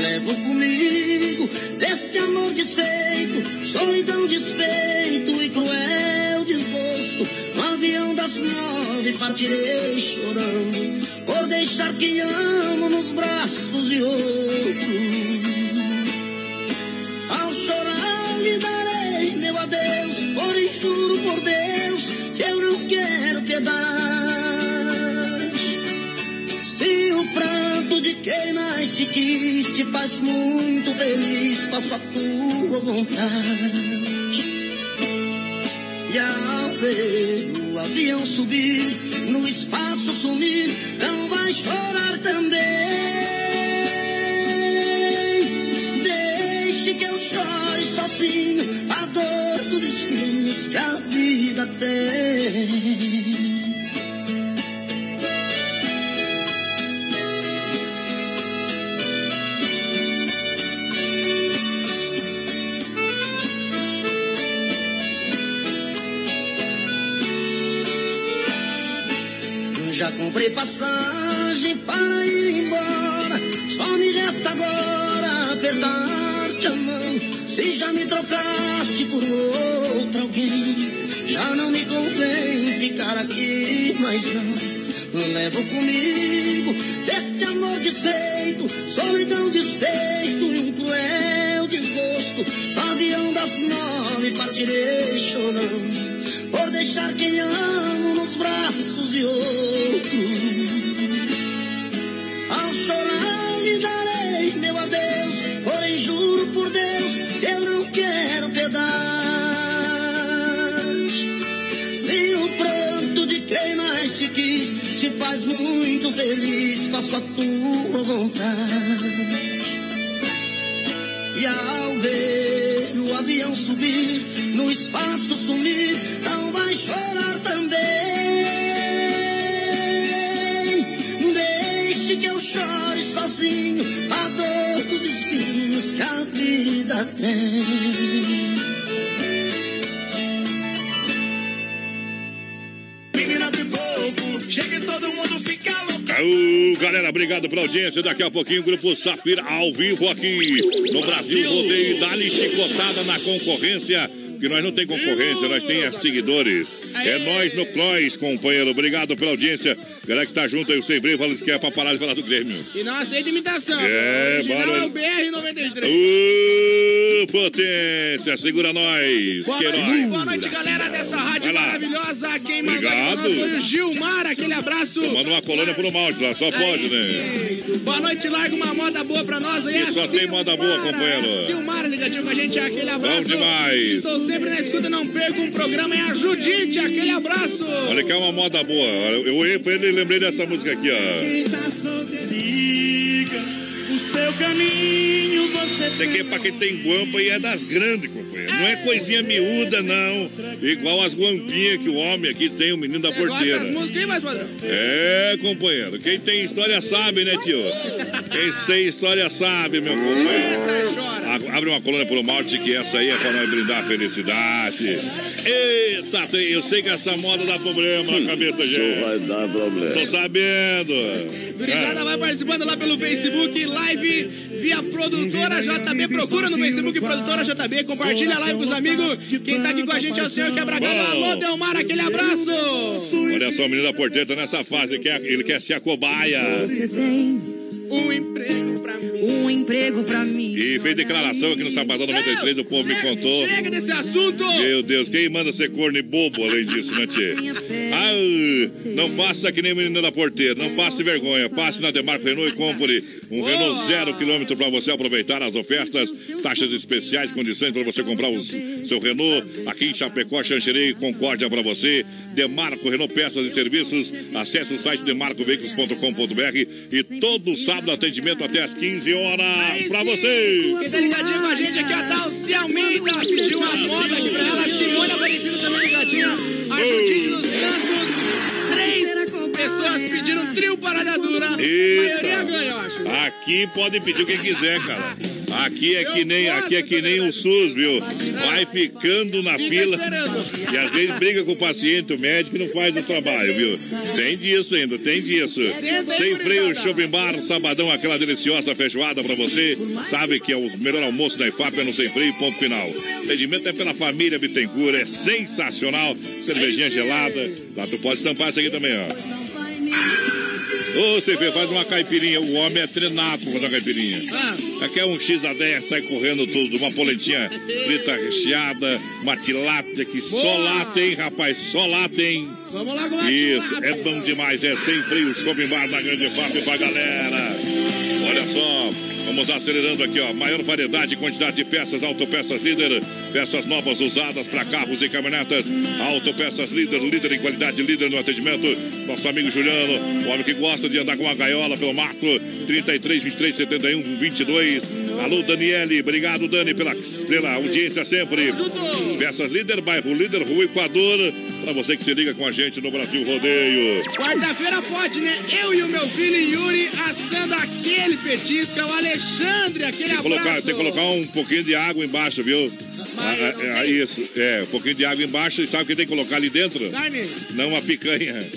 Levo comigo deste amor desfeito, solidão, despeito e cruel desgosto. No avião das nove partirei chorando, por deixar quem amo nos braços de outro. Lhe darei meu adeus, porém juro por Deus que eu não quero piedade. Se o pranto de quem mais te quis te faz muito feliz, faço a tua vontade. E ao ver o avião subir, no espaço sumir, não vai chorar também. A dor dos espinhos que a vida tem. Já comprei passagem para ir embora. Só me resta agora apertar-te a mão. Se já me trocaste por outro alguém, já não me convém ficar aqui mais não. Levo comigo deste amor desfeito, solidão, despeito e um cruel desgosto. Avião das nove partirei chorando por deixar quem amo nos braços de outro. Ao chorar quis te faz muito feliz, faço a tua vontade. E ao ver o avião subir, no espaço sumir, não vai chorar também. Deixe que eu chore sozinho a dor dos espinhos que a vida tem. Todo mundo fica louco. Aô, galera, obrigado pela audiência. Daqui a pouquinho, Grupo Safira ao vivo aqui no Brasil Rodeio. Dá-lhe chicotada na concorrência. Porque nós não tem concorrência, nós tem seguidores. É nós no Clóis, companheiro. Obrigado pela audiência. Galera que tá junto aí, o Sem Freio, fala que é pra parar de falar do Grêmio. E não aceita imitação. É, o original bora. é o BR-93. Ô, potência, segura nós. Boa que noite, nós. boa noite, galera dessa rádio maravilhosa. Quem Obrigado. nós foi o Gilmar, aquele abraço. Manda uma colônia pro malte lá, só pode, né? Boa noite, larga uma moda boa pra nós aí. E só tem moda boa, companheiro. a Silmara ligadinho com a gente, aquele abraço. Bom demais. Estou sempre na escuta, não perco um programa, é a Judite, aquele abraço. Olha que é uma moda boa. Eu olhei pra ele e lembrei dessa música aqui, ó. Quem tá solteiro, seu caminho, você Isso aqui é pra quem tem guampa e é das grandes, companheiro. Não é coisinha miúda, não. Igual as guampinhas que o homem aqui tem, o menino da porteira. É, companheiro. Quem tem história sabe, né, tio? Quem tem história sabe, meu companheiro. Abre uma coluna pro malte que essa aí é pra nós brindar a felicidade. Eita, eu sei que essa moda dá problema na cabeça, gente. Isso vai dar problema. Tô sabendo. Gurizada vai participando lá pelo Facebook, live via produtora JB. Procura no Facebook produtora JB, compartilha a live com os amigos. Quem tá aqui com a gente é o senhor Quebra-Galho. Bom. Alô, Delmar, aquele abraço. Olha só, o menino da tá nessa fase, ele quer, ele quer ser a cobaia. Você tem um emprego. Um emprego pra mim. E fez declaração aqui no Sabadão 93, o povo me contou. Chega desse assunto. Meu Deus, quem manda ser corno e bobo além disso, né, Tchê? Ah, não faça que nem o menino da porteira, não passe vergonha. Passe na Demarco Renault e compre um Renault zero quilômetro para você aproveitar as ofertas, taxas especiais, condições para você comprar o seu Renault. Aqui em Chapecó, Xanxerei, Concórdia para você. Demarco Renault Peças e Serviços. Acesse o site demarcoveículos.com.br e todo sábado atendimento até às 15 horas para você. Quem tá ligadinho com a gente aqui, a Dalci Almeida pediu uma moda aqui pra ela. Simone Aparecida também ligadinha. A Judite dos Santos. Três pessoas pedindo trio parada dura. A maioria ganha, eu acho. Aqui pode pedir o que quiser, cara. Aqui é que nem, aqui é que nem o SUS, viu? Vai ficando na fila e às vezes briga com o paciente, o médico e não faz o trabalho, viu? Tem disso ainda, tem disso. Sem freio, shopping bar, sabadão, aquela deliciosa feijoada pra você. Sabe que é o melhor almoço da IFAP é no Sem Freio, ponto final. Atendimento é pela família Bittencourt, é sensacional. Cervejinha gelada. Lá tu pode estampar isso aqui também, ó. Ô, você vê, faz uma caipirinha. O homem é treinado pra fazer uma caipirinha. Aqui é um X a 10, sai correndo tudo. Uma polentinha frita recheada, uma tilápia que só Boa. lá tem, rapaz. Só lá tem. Vamos lá com Isso, tilápia. é bom demais. É sem freio, shopping bar da Grande FAP pra galera. Olha só, vamos acelerando aqui, ó. Maior variedade e quantidade de peças, Autopeças Líder. Peças novas usadas para carros e caminhonetas. Autopeças Líder, líder em qualidade, líder no atendimento. Nosso amigo Juliano, o homem que gosta de andar com uma gaiola pelo mato. 33, 23, 71, 22. Alô, Daniele. Obrigado, Dani, pela, pela audiência sempre. Peças Líder, bairro Líder, Rua Equador. Para você que se liga com a gente no Brasil Rodeio. Quarta-feira pode, né? Eu e o meu filho Yuri assando aquele petisca, o Alexandre, aquele Tem que, abraço. colocar, tem que colocar um pouquinho de água embaixo, viu? Ah, ah, ah, isso, é, um pouquinho de água embaixo e sabe o que tem que colocar ali dentro? Carne. Não uma picanha. <laughs>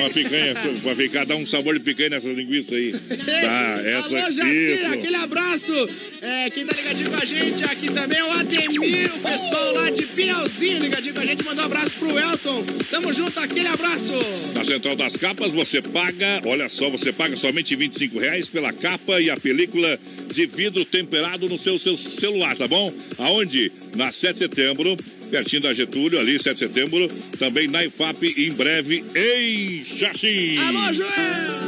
Uma picanha, pra ficar, dar um sabor de picanha nessa linguiça aí. Tá, essa, Alô, Jacir, isso. aquele abraço. É, quem tá ligadinho com a gente aqui também é o Ademir, o pessoal lá de Pinhalzinho ligadinho com a gente. Mandou um abraço pro Elton. Tamo junto, aquele abraço. Na Central das Capas você paga, olha só, você paga somente 25 reais pela capa e a película de vidro temperado no seu, seu celular, tá bom? Aonde? Na 7 de setembro, pertinho da Getúlio, ali 7 de setembro, também na IFAP em breve em Xaxim. Alô, Joel!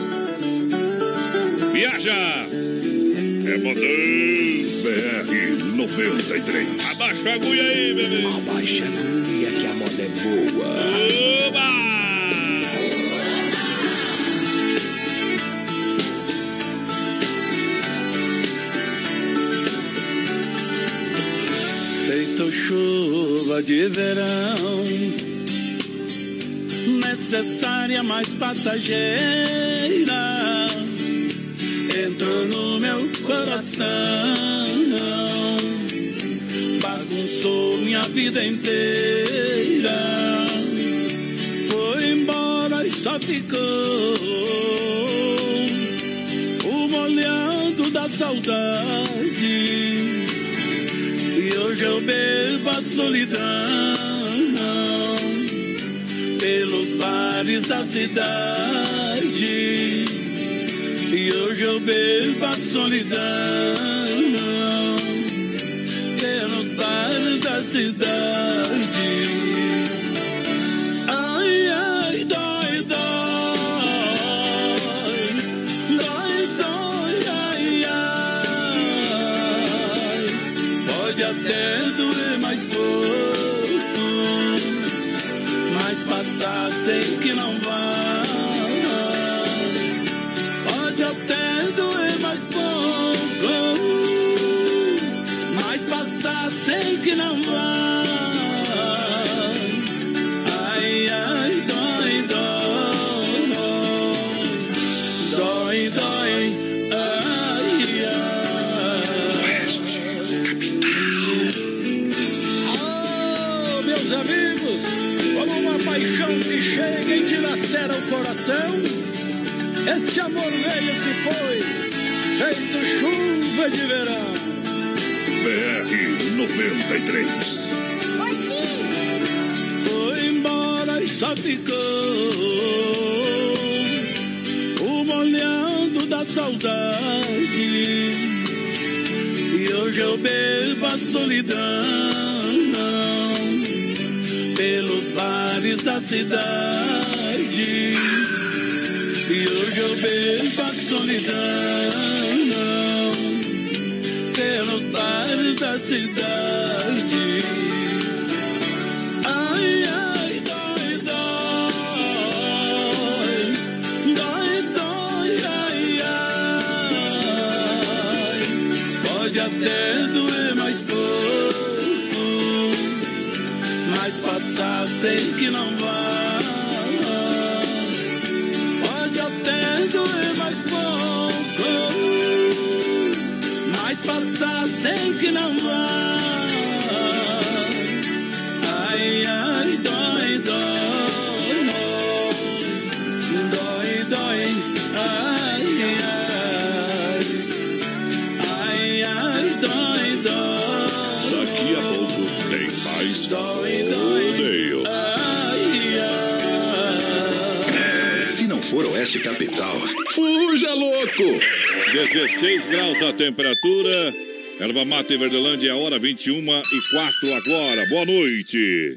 Viaja! É modão! BR 93. Abaixa a agulha aí, bebê! Abaixa a agulha que a moda é boa. Oba! Feito chuva de verão, necessária, mas passageira, entrou no meu coração, bagunçou minha vida inteira, foi embora e só ficou o molhado da saudade. E hoje eu bebo a solidão pelos bares da cidade. E hoje eu bebo a solidão pelos bares da cidade. Erva Mata e Verdelândia, é hora 21 e 4 agora. Boa noite.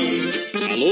Alô,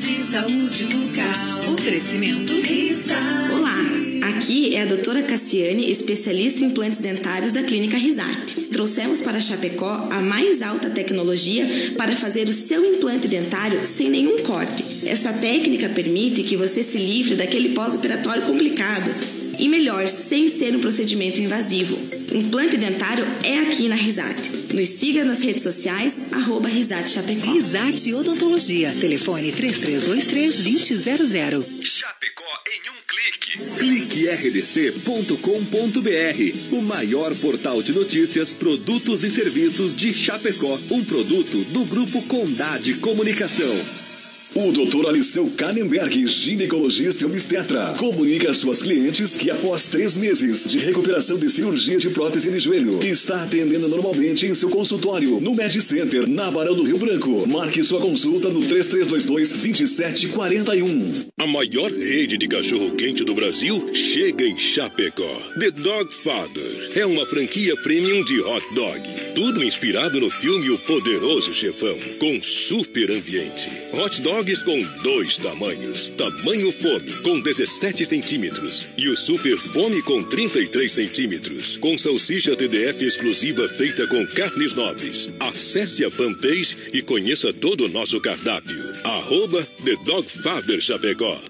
De saúde bucal. Oferecimento. Olá, aqui é a doutora Cassiane, especialista em implantes dentários da Clínica Risate. Trouxemos para Chapecó a mais alta tecnologia para fazer o seu implante dentário sem nenhum corte. Essa técnica permite que você se livre daquele pós-operatório complicado. E melhor, sem ser um procedimento invasivo. Implante dentário é aqui na Risate. Nos siga nas redes sociais, arroba Risate Chapecó. Risate Odontologia. Telefone 3323-2000. Chapecó em um clique. CliqueRDC.com.br, o maior portal de notícias, produtos e serviços de Chapecó. Um produto do Grupo Condade Comunicação. O Dr. Aliceu Kannenberg, ginecologista e obstetra, comunica às suas clientes que após três meses de recuperação de cirurgia de prótese de joelho, está atendendo normalmente em seu consultório no Med Center, na Barão do Rio Branco. Marque sua consulta no 3322-2741. A maior rede de cachorro-quente do Brasil chega em Chapecó. The Dog Father é uma franquia premium de hot dog. Tudo inspirado no filme O Poderoso Chefão, com super ambiente. Hot dogs com dois tamanhos. Tamanho fome, com 17 centímetros. E o super fome com 33 centímetros. Com salsicha TDF exclusiva feita com carnes nobres. Acesse a fanpage e conheça todo o nosso cardápio. Arroba The Dog Father Chapecó.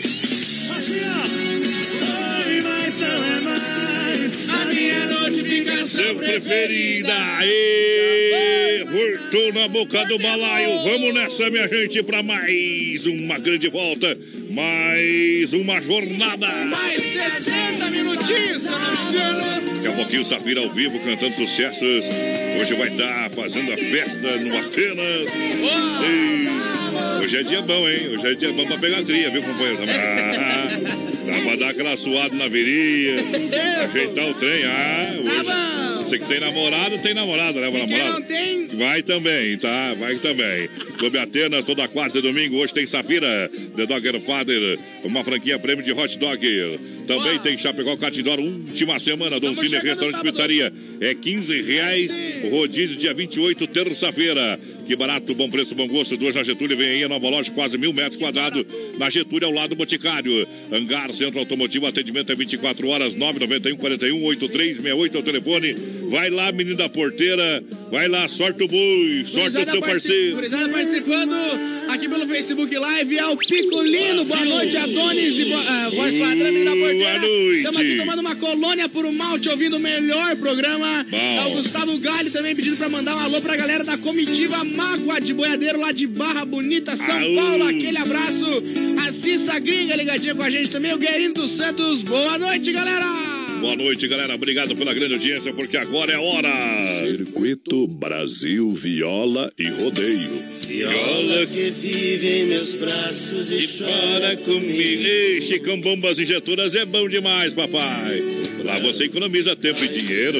Oi, mas não é mais a minha notificação Seu preferida, aê! Voltou na boca do balaio. Vamos nessa, minha gente, pra mais uma grande volta. Mais uma jornada. Mais 60 minutinhos, se eu não me engano. Daqui a pouquinho, Safira ao vivo, cantando sucessos. Hoje vai estar fazendo a festa no Atenas. E hoje é dia bom, hein? Hoje é dia bom pra pegar cria, viu, companheiro? Ah, <laughs> dá pra dar aquela suada na virilha, ajeitar o trem. Ah, hoje. Você que tem namorado, tem namorado, leva Quem namorado. não tem, Vai também, tá? Vai também. Clube Atenas, toda quarta e domingo. Hoje tem Safira, The Dogger Father, uma franquia prêmio de hot dog. Também tem Chapecó Catidoro, última semana. Dom Cine Restaurante Pizzaria. É 15 reais, o rodízio dia 28, terça-feira. Que barato, bom preço, bom gosto. Duas na Getúlio, vem aí a nova loja, quase mil metros quadrados. Na Getúlio, ao lado do Boticário. Hangar Centro Automotivo, atendimento é 24 horas, 991 41 8368 é o telefone. Vai lá, menino da porteira. Vai lá, sorte o boi, sorte o seu parceiro. gurizada participando aqui pelo Facebook Live é o Picolino. Boa noite, Adonis e boa, ah, voz padrão, menino da porteira. Boa noite. Estamos aqui tomando uma colônia por um malte, ouvindo o melhor programa. Bom. É o Gustavo Galho também pedindo pra mandar um alô pra galera da comitiva Mágoa de Boiadeiro lá de Barra Bonita, São Aô. Paulo. Aquele abraço. A Cissa Gringa ligadinha com a gente também. O Guerino dos Santos. Boa noite, galera. Boa noite, galera. Obrigado pela grande audiência, porque agora é hora. Circuito Brasil Viola e Rodeio. Viola que vive em meus braços e chora comigo. Ei, Chicão Bombas Injetoras é bom demais, papai. Lá você economiza tempo e dinheiro.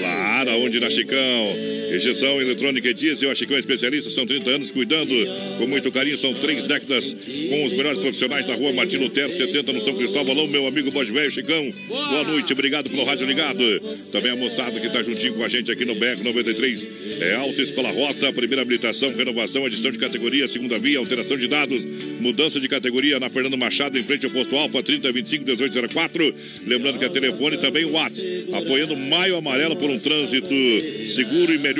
Claro, onde na Chicão? Injeção eletrônica e diesel, a Chicão é especialista, são 30 anos cuidando com muito carinho, são três décadas com os melhores profissionais na rua Martino Lutero, 70 no São Cristóvão. Alô, meu amigo Bode Velho Chicão. Boa noite, obrigado pelo rádio ligado. Também a moçada que está juntinho com a gente aqui no BEC 93. É Alta Escola Rota, primeira habilitação, renovação, adição de categoria, segunda via, alteração de dados, mudança de categoria na Fernando Machado, em frente ao posto Alfa 3025 1804. Lembrando que é telefone também o WhatsApp, apoiando Maio Amarelo por um trânsito seguro e melhor.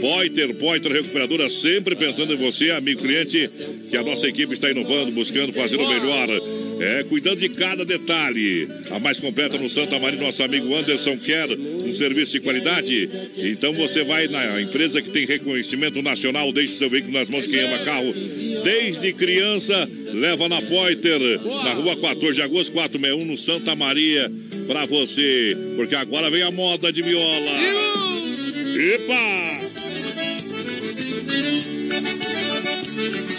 Poiter, Poiter Recuperadora, sempre pensando em você, amigo cliente, que a nossa equipe está inovando, buscando fazer o melhor. É, cuidando de cada detalhe. A mais completa no Santa Maria, nosso amigo Anderson quer um serviço de qualidade. Então você vai na empresa que tem reconhecimento nacional, deixe seu veículo nas mãos de quem ama carro. Desde criança, leva na Poiter, na rua 14 de agosto, 461, no Santa Maria, pra você. Porque agora vem a moda de viola. Epa!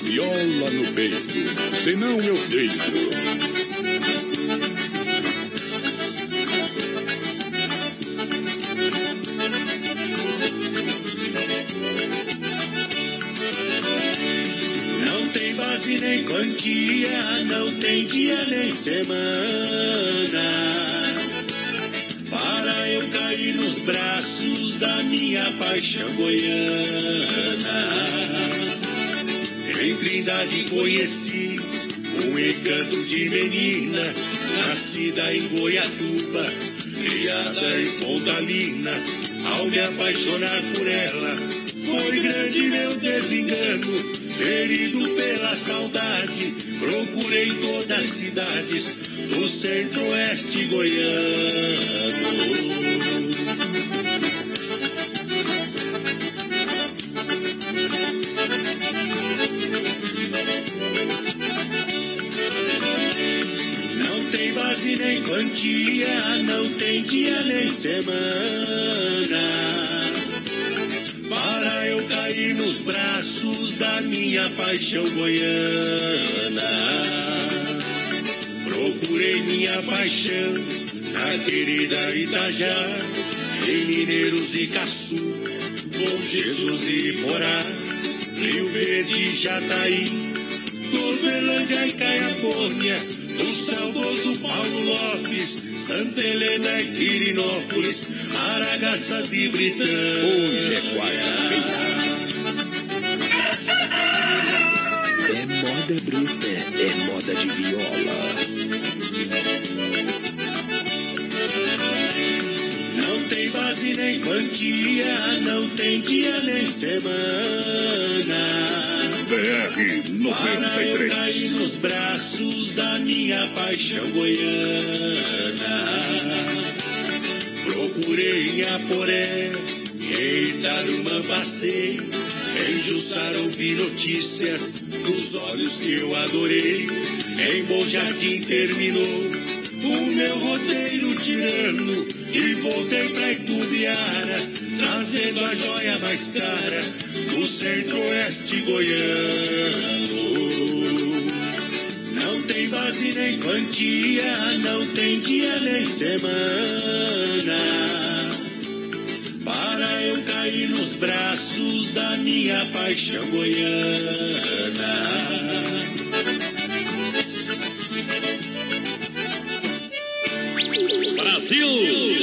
Viola no peito, senão eu deito. Nem quantia, não tem dia nem semana. Eu cair nos braços da minha paixão goiana. Em Trindade conheci um encanto de menina, nascida em Goiatuba, criada em Pontalina. Ao me apaixonar por ela, foi grande meu desengano. Ferido pela saudade, procurei todas as cidades do centro-oeste goiano. Nem quantia, não tem dia nem semana. Para eu cair nos braços da minha paixão goiana. Procurei minha paixão na querida Itajá, em Mineiros e Caçu, Bom Jesus e Porá, Rio Verde e Jataí, Goverlândia e Caiapônia, do saudoso Paulo Lopes, Santa Helena e Quirinópolis, Aragaças e Britânia. Hoje é É moda bruta, é moda de viola. Não tem base nem quantia, não tem dia nem semana. BR Para eu 93. nos braços da minha paixão goiana. Procurei em Aporé, em Tarumã passei, em Jussara ouvi notícias dos olhos que eu adorei. Em Bom Jardim terminou o meu roteiro tirano e voltei pra Itubiara, trazendo a joia mais cara do centro-oeste goiano. Não tem base nem quantia, não tem dia nem semana. Para eu cair nos braços da minha paixão goiana. Brasil!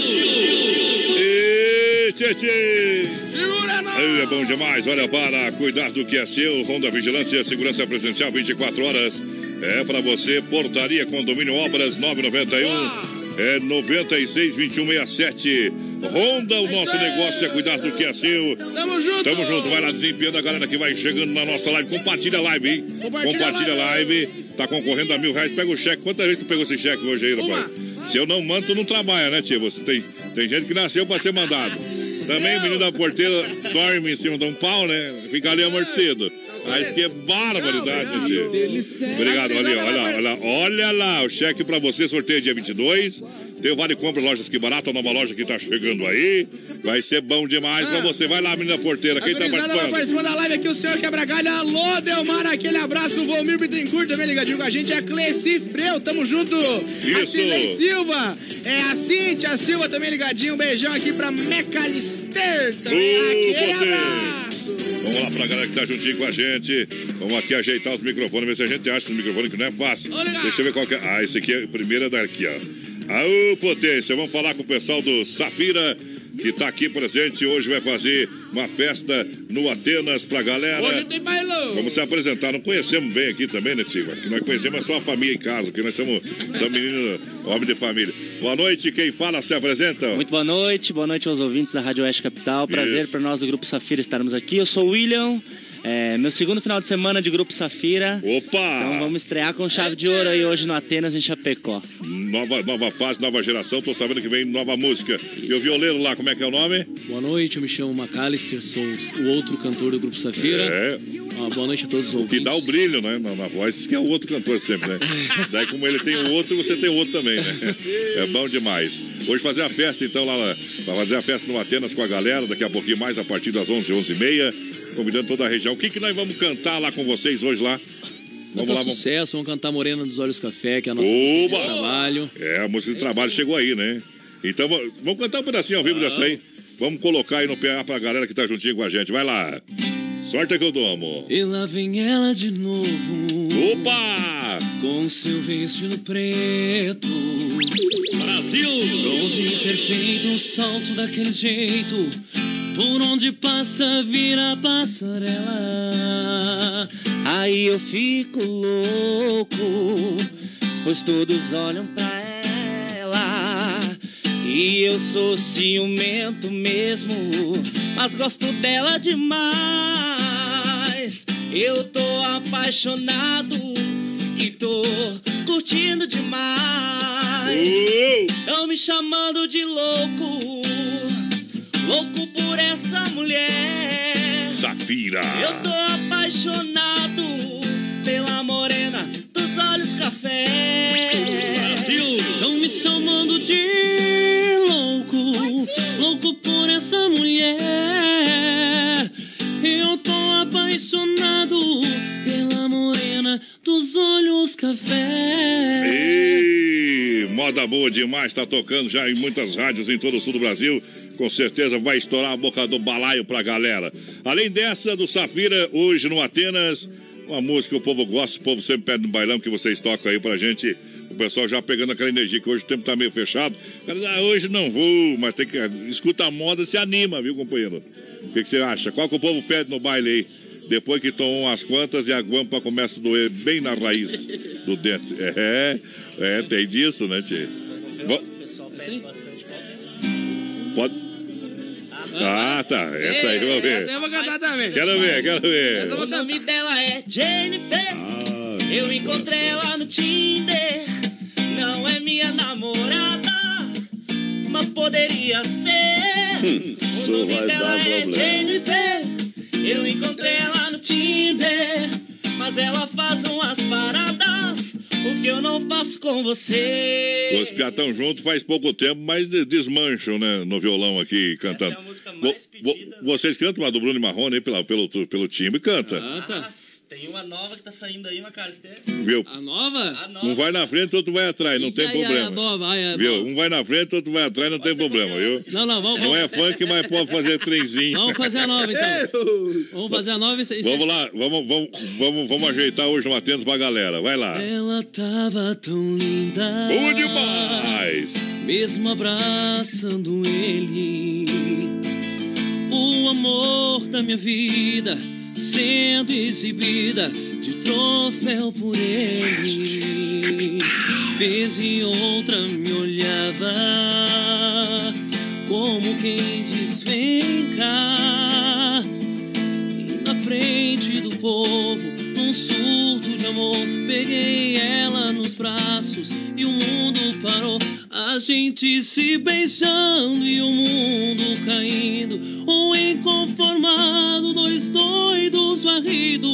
Segura É bom demais, olha para cuidar do que é seu. Ronda Vigilância, segurança presencial 24 horas. É para você, portaria, condomínio, obras 991. É 96 21 67. Ronda, o nosso negócio é cuidar do que é seu. Tamo junto! Tamo junto, vai lá desempenhando a galera que vai chegando na nossa live. Compartilha a live, hein? Compartilha a a live. Tá concorrendo a mil reais. Pega o cheque. Quantas vezes tu pegou esse cheque hoje aí, rapaz? Se eu não mando, tu não trabalha, né, tia? Você tem, tem gente que nasceu pra ser mandado. Também o menino da porteira dorme em cima de um pau, né? Fica ali amortecido. Mas que barbaridade, tia. Obrigado, olha, olha, olha, olha lá, o cheque pra você, sorteio dia 22. O Vale Compra Lojas Que Barato, a nova loja que tá chegando aí. Vai ser bom demais pra você. Vai lá, menina porteira, quem tá Gurizada, vai participando? participando da live aqui, o senhor Quebra-Galho. Alô, Delmar, aquele abraço. O Volmir Bittencourt também ligadinho com a gente. É Cleci Freu, tamo junto. A Isso. Cirlei Silva. É a Cíntia Silva também ligadinho. Um beijão aqui pra Mecalister também. Aquele abraço. Vamos lá pra galera que tá juntinho com a gente. Vamos aqui ajeitar os microfones, ver se a gente acha esse microfone que não é fácil. Deixa eu ver qual que é. Ah, esse aqui é o primeiro daqui, ó. Aô, potência, vamos falar com o pessoal do Safira, que tá aqui presente. Hoje vai fazer uma festa no Atenas pra galera. Hoje tem bailão. Vamos se apresentar. Não conhecemos bem aqui também, né, Tigre? Que nós conhecemos só a família em casa, que nós somos, somos meninos, homem de família. Boa noite, quem fala se apresenta. Muito boa noite, boa noite aos ouvintes da Rádio Oeste Capital. Prazer Isso. para nós do Grupo Safira estarmos aqui. Eu sou o William, é, meu segundo final de semana de Grupo Safira. Opa! Então vamos estrear com chave de ouro aí hoje no Atenas, em Chapecó. Nova, nova fase, nova geração. Tô sabendo que vem nova música. E o violeiro lá, como é que é o nome? Boa noite, eu me chamo Macalister, sou o outro cantor do Grupo Safira. É. Ah, boa noite a todos os O que ouvintes. dá o brilho, né? Na, na voz, isso que é o outro cantor sempre, né? <laughs> Daí, como ele tem o outro, você tem o outro também, né? É bom demais. Hoje fazer a festa, então, lá, vai fazer a festa no Atenas com a galera, daqui a pouquinho mais, a partir das 11, 11 e meia, convidando toda a região. O que, que nós vamos cantar lá com vocês hoje lá? Vamos Vamos lá, vamos. sucesso, vamos cantar Morena dos Olhos Café, que é a nossa música de Oba! trabalho. É, a música de trabalho chegou aí, né? Então, va- vamos cantar um pedacinho ao vivo dessa aí. Vamos colocar aí no PA pra galera que tá juntinho com a gente. Vai lá. Sorte que eu domo. E lá vem ela de novo. Opa! Com seu vestido preto. Brasil! Bronze perfeito, um salto daquele jeito. Por onde passa, vira passarela. Aí eu fico louco, pois todos olham pra ela. E eu sou ciumento mesmo, mas gosto dela demais. Eu tô apaixonado e tô curtindo demais. Tão me chamando de louco, louco por essa mulher. Safira. Eu tô apaixonado pela morena dos olhos café. Brasil! Tão me chamando de louco, louco por essa mulher. Eu tô apaixonado pela morena dos olhos café. Ei, moda boa demais, tá tocando já em muitas rádios em todo o sul do Brasil. Com certeza vai estourar a boca do balaio pra galera. Além dessa, do Safira, hoje no Atenas, uma música que o povo gosta, o povo sempre pede no bailão que vocês tocam aí pra gente. O pessoal já pegando aquela energia, que hoje o tempo tá meio fechado. Cara, ah, hoje não vou, mas tem que. Escuta a moda, se anima, viu, companheiro? O que, que você acha? Qual que o povo pede no baile aí? Depois que tomam umas quantas e a guampa começa a doer bem na raiz do dente. É, é, tem disso, né, Tio? Pode. Ah, tá. Essa aí, vamos ver. Essa eu vou cantar também. Quero ver, quero ver. O nome dela é Jennifer. Eu encontrei ela no Tinder. Não é minha namorada, mas poderia ser. o Isso nome dela é problema. Jennifer. Eu encontrei ela no Tinder. Mas ela faz umas paradas. O que eu não faço com você. Os piatão junto faz pouco tempo, mas de- desmancham, né, no violão aqui, cantando. Essa é a música Vo- mais vo- vocês cantam uma do Bruno e Marrone aí pela, pelo, pelo timbre, canta. Nossa, tem uma nova que tá saindo aí, Macalister. Viu? A nova? A nova. Um vai na frente, outro vai atrás, não tem Ai, ai, problema. a nova, ai, viu? nova. Um vai na frente, outro vai atrás, não tem problema, viu? Não, não, vamos. Não é funk, mas pode fazer trenzinho. Vamos fazer a nova, então. <laughs> Vamos fazer a nova e e- Vamos lá, vamos, vamos, vamos, vamos ajeitar hoje um atento pra galera. Vai lá. Ela tava tão linda. Bom demais! Mesmo abraçando ele. O amor da minha vida sendo exibida de troféu por ele. Vez e outra me olhava como quem diz: vem cá. E na frente do povo, num surto de amor, peguei ela nos braços e o mundo parou. A gente se beijando e o mundo caindo. Um inconformado, dois doidos varrido.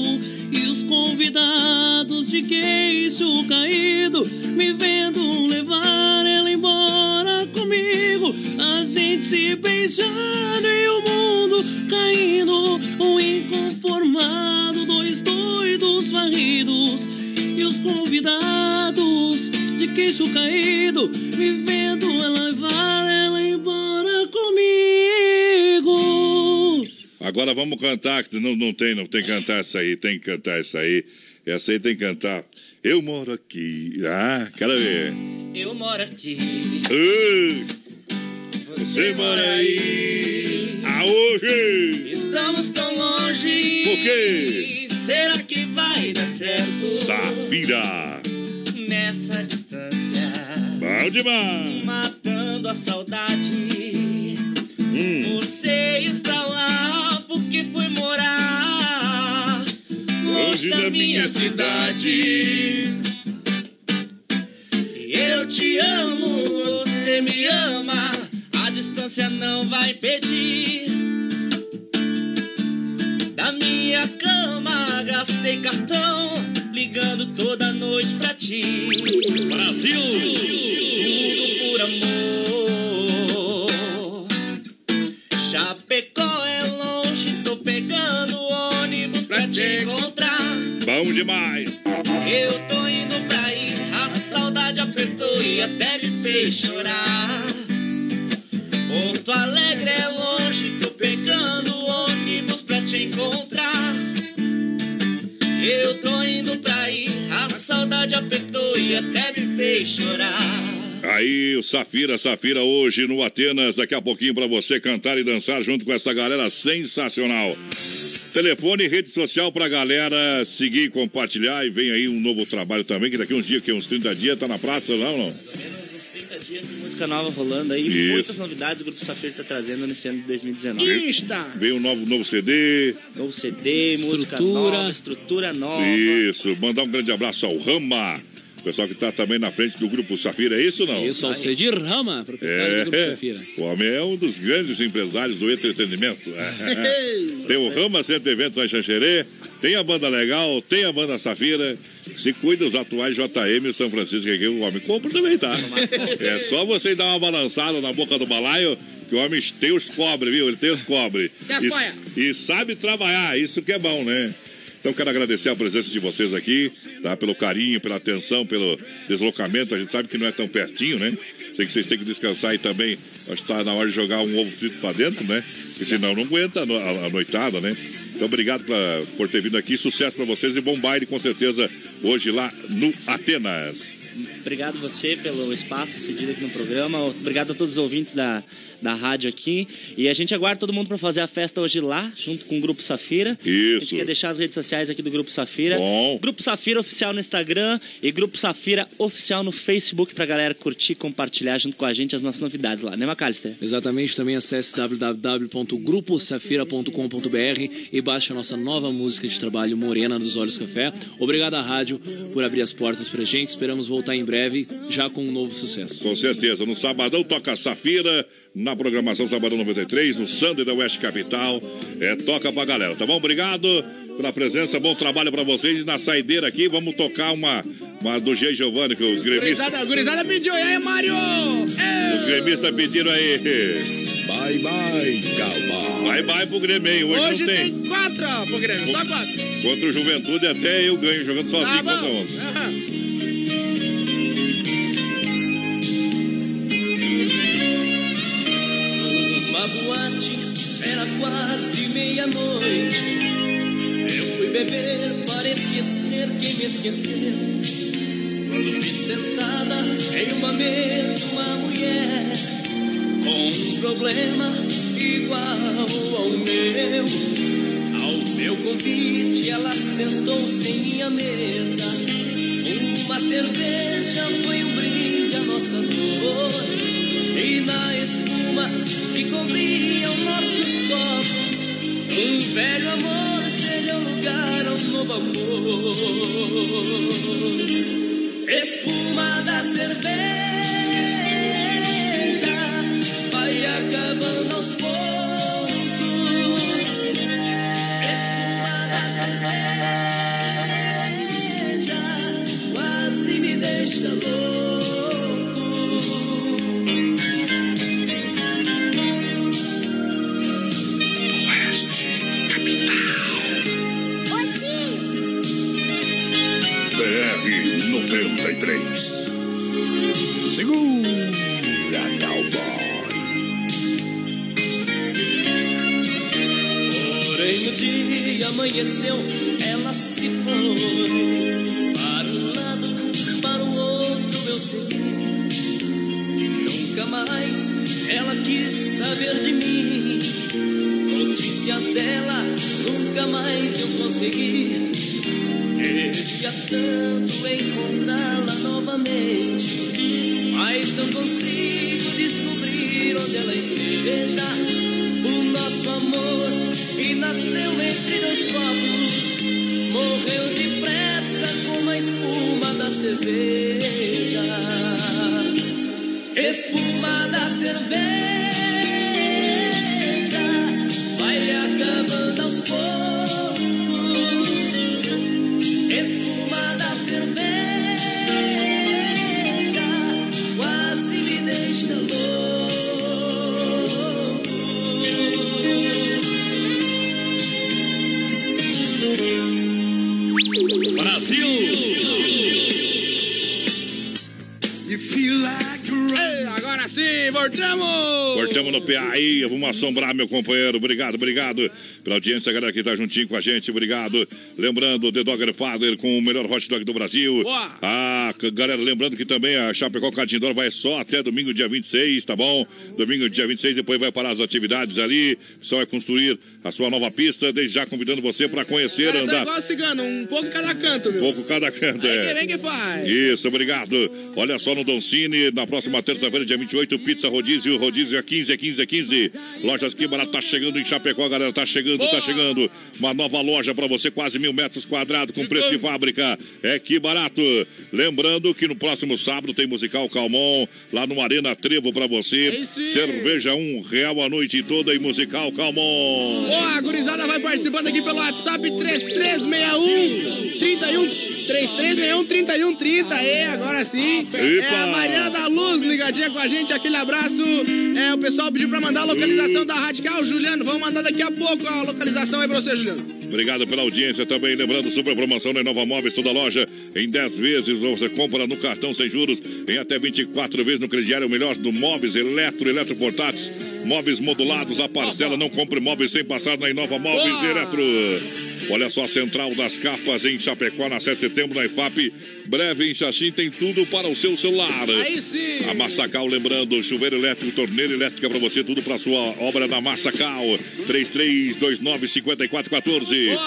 E os convidados de queixo caído, me vendo levar ela embora comigo. A gente se beijando e o mundo caindo. Um inconformado, dois doidos varridos. E os convidados de queixo caído, me vendo ela levar ela embora comigo. Agora vamos cantar, que não, não tem, não tem que cantar essa aí, tem que cantar essa aí. Essa aí tem que cantar. Eu moro aqui. Ah, quero ver. Eu moro aqui. Ei, você mora aí. Aonde? Estamos tão longe. Por quê? Será que vai dar certo? Safira. Nessa distância. Bom demais. Matando a saudade. Hum. Você está lá porque foi morar longe da minha cidade. Eu te amo, você me ama. A distância não vai pedir. Da minha cama gastei cartão, ligando toda noite pra ti. Brasil! Tudo por amor. Chapecó é longe, tô pegando ônibus pra te encontrar. Bom demais. Eu tô indo pra aí, a saudade apertou e até me fez chorar. Porto Alegre é longe, tô pegando ônibus pra te encontrar. Eu tô indo pra aí, a saudade apertou e até me fez chorar. Aí, o Safira, Safira, hoje no Atenas, daqui a pouquinho pra você cantar e dançar junto com essa galera sensacional. Telefone e rede social pra galera seguir compartilhar. E vem aí um novo trabalho também, que daqui uns dias, que uns 30 dias, tá na praça ou não? Música nova rolando aí. Isso. Muitas novidades o Grupo Safira tá trazendo nesse ano de 2019. Insta! Veio um novo, novo CD. Novo CD, música Estrutura. nova, estrutura nova. Isso, mandar um grande abraço ao Rama. O pessoal que tá também na frente do Grupo Safira, é isso ou não? Isso, Alcedir Rama, proprietário do Grupo É, Safira. o homem é um dos grandes empresários do entretenimento. É. <laughs> Tem o Rama Centro Eventos lá em Xanxerê, tem a banda legal, tem a banda Safira. Se cuida os atuais JM e São Francisco aqui, o homem compra também, tá? É só você dar uma balançada na boca do balaio, que o homem tem os cobre, viu? Ele tem os cobre. E- e sabe trabalhar, isso que é bom, né? Então quero agradecer a presença de vocês aqui, tá? Pelo carinho, pela atenção, pelo deslocamento. A gente sabe que não é tão pertinho, né? Sei que vocês têm que descansar e também acho que tá na hora de jogar um ovo frito pra dentro, né? Porque senão não aguenta a noitada, né? Então obrigado pra- por ter vindo aqui, sucesso pra vocês e bom baile com certeza hoje lá no Atenas. Obrigado você pelo espaço cedido aqui no programa. Obrigado a todos os ouvintes da, da rádio aqui. E a gente aguarda todo mundo para fazer a festa hoje lá, junto com o Grupo Safira. A Isso. gente quer deixar as redes sociais aqui do Grupo Safira. Bom. Grupo Safira Oficial no Instagram e Grupo Safira Oficial no Facebook pra galera curtir e compartilhar junto com a gente as nossas novidades lá, né, Macalister? Exatamente, também acesse www.gruposafira.com.br e baixe a nossa nova música de trabalho Morena dos Olhos Café. Obrigado à rádio por abrir as portas pra gente. Esperamos voltar em breve já com um novo sucesso. Com certeza. No sabadão toca Safira, na programação Sabadão 93, no Sunday da West Capital. É, toca pra galera, tá bom? Obrigado pela presença, bom trabalho pra vocês. E na saideira aqui, vamos tocar uma, uma do G. Giovanni, que os gremistas, Gurizada, gurizada pediu. E aí, Mário? É. os gremistas pediram aí. Bye, bye, cowboy. Bye, bye pro Grêmio, hein? Hoje, Hoje não tem. tem quatro, ó, pro Grêmio. Só quatro. Contra o Juventude, até eu ganho, jogando sozinho Tá contra bom. onze. Era quase meia-noite. Eu fui beber para esquecer quem me esqueceu. Quando vi sentada em uma mesa uma mulher com um problema igual ao meu. Ao meu convite, ela sentou-se em minha mesa. Uma cerveja foi um brinde à nossa dor. E na espuma que cobriam nossos copos, um velho amor cedeu lugar a um novo amor. Espuma da cerveja vai acabando aos poucos. Segura, cowboy. Porém o dia amanheceu, ela se foi. Para um lado, para o outro eu segui. Nunca mais ela quis saber de mim. Notícias dela, nunca mais eu consegui. Queria tanto encontrá-la novamente Mas não consigo descobrir onde ela esteja o nosso amor e nasceu entre dois copos. Morreu depressa como a espuma da cerveja. Espuma da cerveja Cortamos! Cortamos no pé aí, vamos assombrar, meu companheiro. Obrigado, obrigado pela audiência, galera que tá juntinho com a gente. Obrigado. Lembrando, The Dogger Father com o melhor hot dog do Brasil. Boa. Ah, galera, lembrando que também a Chapecó Catindor vai só até domingo, dia 26, tá bom? Domingo, dia 26, depois vai parar as atividades ali. Só vai construir a sua nova pista. Desde já convidando você para conhecer, é andar. igual cigano, um pouco cada canto, viu? Pouco cada canto, Vem que é. vem que faz. Isso, obrigado. Olha só no Doncini, na próxima terça-feira, dia 28, pizza rodízio, rodízio é 15, é 15, é 15. Lojas que barato tá chegando em Chapecó, galera, tá chegando, tá chegando. Uma nova loja para você, quase mil metros quadrados, com preço de fábrica. É que barato. Lembrando que no próximo sábado tem musical Calmon, lá no Arena Trevo para você. Cerveja um real a noite toda e musical Calmon. Ó, a gurizada vai participando aqui pelo WhatsApp 3361 31 3361 3130. E agora sim. É a Mariana da Luz ligadinha com a gente. Aquele abraço. É, o pessoal pediu pra mandar a localização da Radical. Juliano, vamos mandar daqui a pouco a localização aí pra você, Juliano. Obrigado pela audiência também. Lembrando, super promoção na Nova Móveis, toda loja em 10 vezes. Você compra no cartão sem juros em até 24 vezes no crediário. O melhor do móveis, eletro, eletroportáteis, móveis modulados. A parcela não compre móveis sem passar na Inova Móveis Eletro. Olha só a Central das Capas em Chapecó, na 7 de setembro, na IFAP. Breve em Xaxim tem tudo para o seu celular. Aí sim. A Massacal, lembrando, chuveiro elétrico, torneira elétrica para você, tudo para sua obra da Massacal. 3329-5414.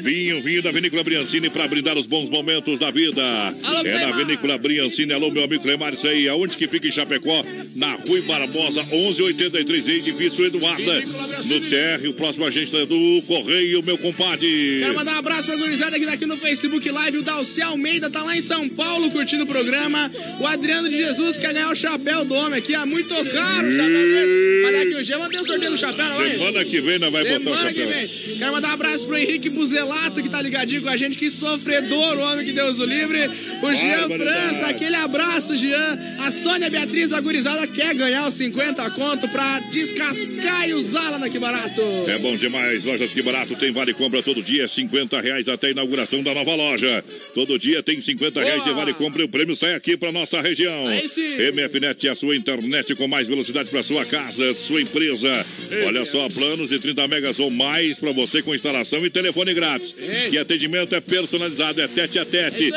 Vinho, vinho da Vinícola Briancini para brindar os bons momentos da vida. Alô, é na. Vinícola Briancini. Alô, meu amigo Clemar, isso aí. Aonde que fica em Chapecó? Na Rui Barbosa, 1183, edifício Eduarda. No térreo, próximo agência do Correio, meu compadre. Quero mandar um abraço pra gurizada que tá aqui no Facebook Live. O Dalci Almeida tá lá em São Paulo curtindo o programa. O Adriano de Jesus quer ganhar o chapéu do homem aqui. É muito caro o chapéu desse. Mas daqui o dia vamos ter um sorteio do chapéu, não é? Semana que vem nós vai botar o Semana que chapéu. vem. Quero mandar um abraço pro Henrique Buzelato, que tá ligadinho com a gente. Que sofredor, o homem que Deus o livre. O Jean. França, aquele abraço, Jean. A Sônia Beatriz Agurizada quer ganhar os 50 conto pra descascar e usar lá na Que Barato. É bom demais. Lojas Que Barato tem vale compra todo dia, 50 reais até a inauguração da nova loja. Todo dia tem 50 reais de vale compra e o prêmio sai aqui para nossa região. Aí sim. MFNet, a sua internet com mais velocidade para sua casa, sua empresa. Olha só, planos de 30 megas ou mais para você com instalação e telefone grátis. E atendimento é personalizado, é tete a tete.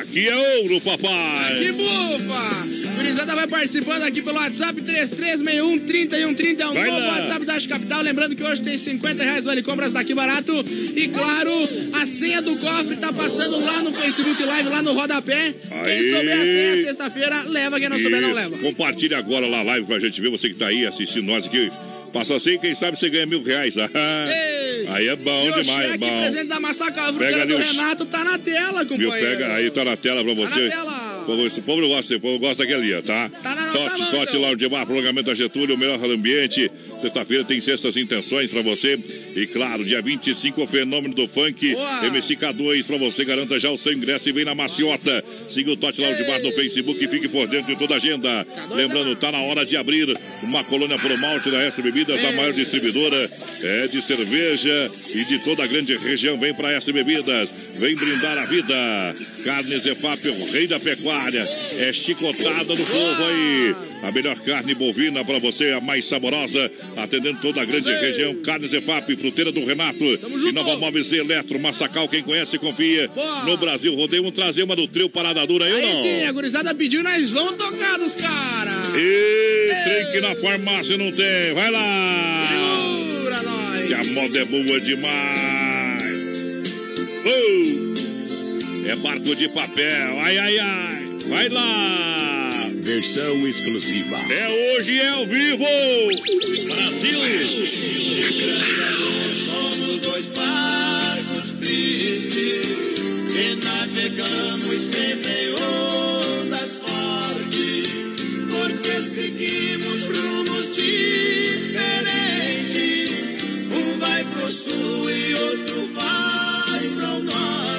Aqui é ouro, papai. Que bufa! Gurizada vai participando aqui pelo WhatsApp 3361 3130 é um novo. WhatsApp da Arte Capital. Lembrando que hoje tem 50 reais vale compras daqui barato. E claro, a senha do cofre tá passando lá no Facebook Live, lá no rodapé. Aí. Quem souber a senha sexta-feira, leva. Quem não souber, não Isso. leva. Compartilhe agora lá a live pra gente ver, você que tá aí assistindo nós aqui. Passa assim, quem sabe você ganha mil reais. <laughs> Ei. aí é bom o demais, cheque bom. presente da Massacre Pega do o Renato tá na tela, Viu? companheiro. Pega aí, tá na tela pra você. na tela. O povo- Esse povo não gosta, esse povo gosta daquele ali, tá? Tá Tote, Tote bar, prolongamento da Getúlio, o melhor ambiente. Sexta-feira tem sextas intenções pra você. E claro, dia 25, o fenômeno do funk. Boa. MCK2 pra você. Garanta já o seu ingresso e vem na maciota. Siga o Tote Bar no Facebook e fique por dentro de toda a agenda. Lembrando, tá na hora de abrir uma colônia pro malte da S Bebidas, a maior distribuidora é de cerveja e de toda a grande região. Vem pra S Bebidas, vem brindar a vida. Carnes EFAP, o rei da pecuária. É chicotada no povo aí. A melhor carne bovina pra você, a mais saborosa, atendendo toda a grande região. Carnes EFAP, fruteira do Renato. E Nova Móveis Eletro, Massacal, quem conhece, confia. No Brasil, rodeio, vamos trazer uma do trio Parada Dura aí não? sim, a gurizada pediu, nós vamos tocar dos caras. E trem que na farmácia não tem. Vai lá! Segura nós. Que a moda é boa demais. Uh! É barco de papel. Ai, ai, ai. Vai lá. Versão exclusiva. É hoje, é ao vivo. Somos dois barcos tristes que navegamos sempre em ondas fortes, porque seguimos rumos diferentes. Um vai pro sul e outro vai pro norte.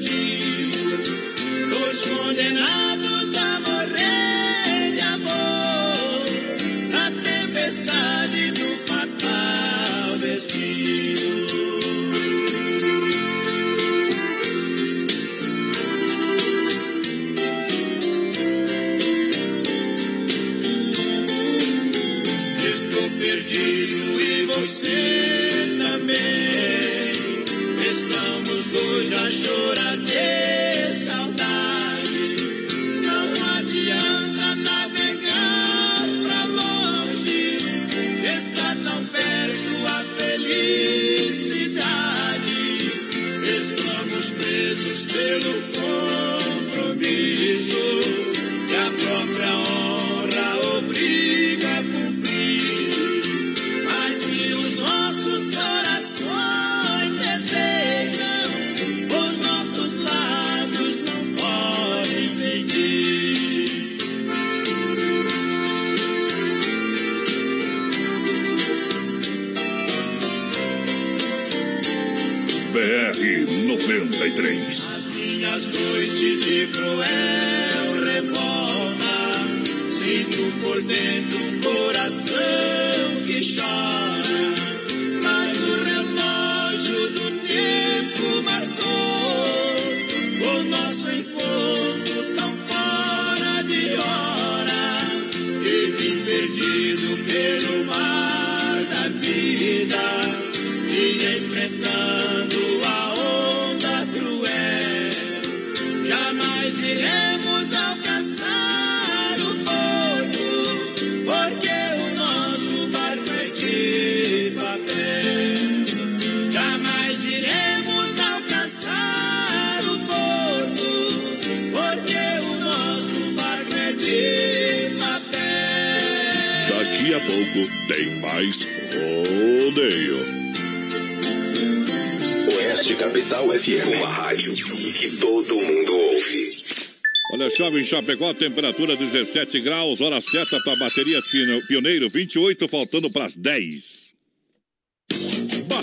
Jesus. De cruel revolta. Sinto por dentro um coração que chora. Tem mais rodeio. Oeste Capital FM. Uma rádio que todo mundo ouve. Chove em Chapecó, temperatura 17 graus, hora certa para baterias Pioneiro, 28, faltando para as 10.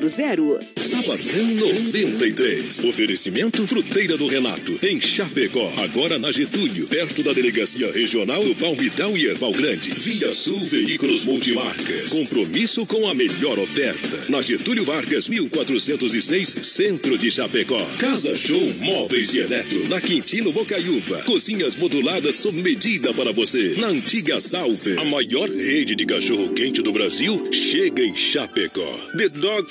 3328-3100. Sabadão 93. Oferecimento Fruteira do Renato, em Chapecó. Agora na Getúlio, perto da Delegacia Regional do Palmitão e Erval Grande. Via Sul Veículos Multimarcas. Compromisso com a melhor oferta. Na Getúlio Vargas, 1406, Centro de Chapecó. Casa Show Móveis e Eletro. Na Quintino Bocaiúva. Cozinhas moduladas sob medida para você. Na antiga Salve. A maior rede de cachorro-quente do Brasil chega em Chapecó. The Dog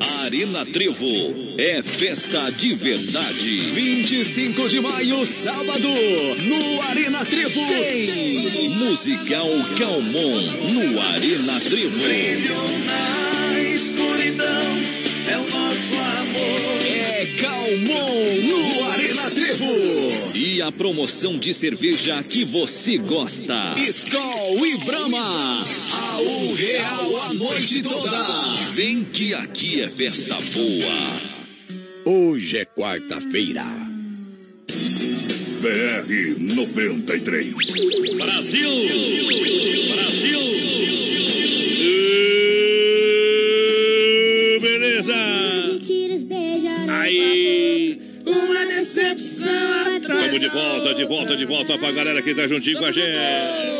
Arena Trevo é festa de verdade. 25 de maio, sábado, no Arena Trevo. Tem Musical Calmon no Arena Trevo. Na escuridão é o nosso. É Calmon no Arena Trevo. E a promoção de cerveja que você gosta. Skol e Brahma. A um real a noite toda. Vem que aqui é festa boa. Hoje é quarta-feira. BR 93. Brasil! Brasil! De volta, de volta, de volta pra galera que tá juntinho com a gente.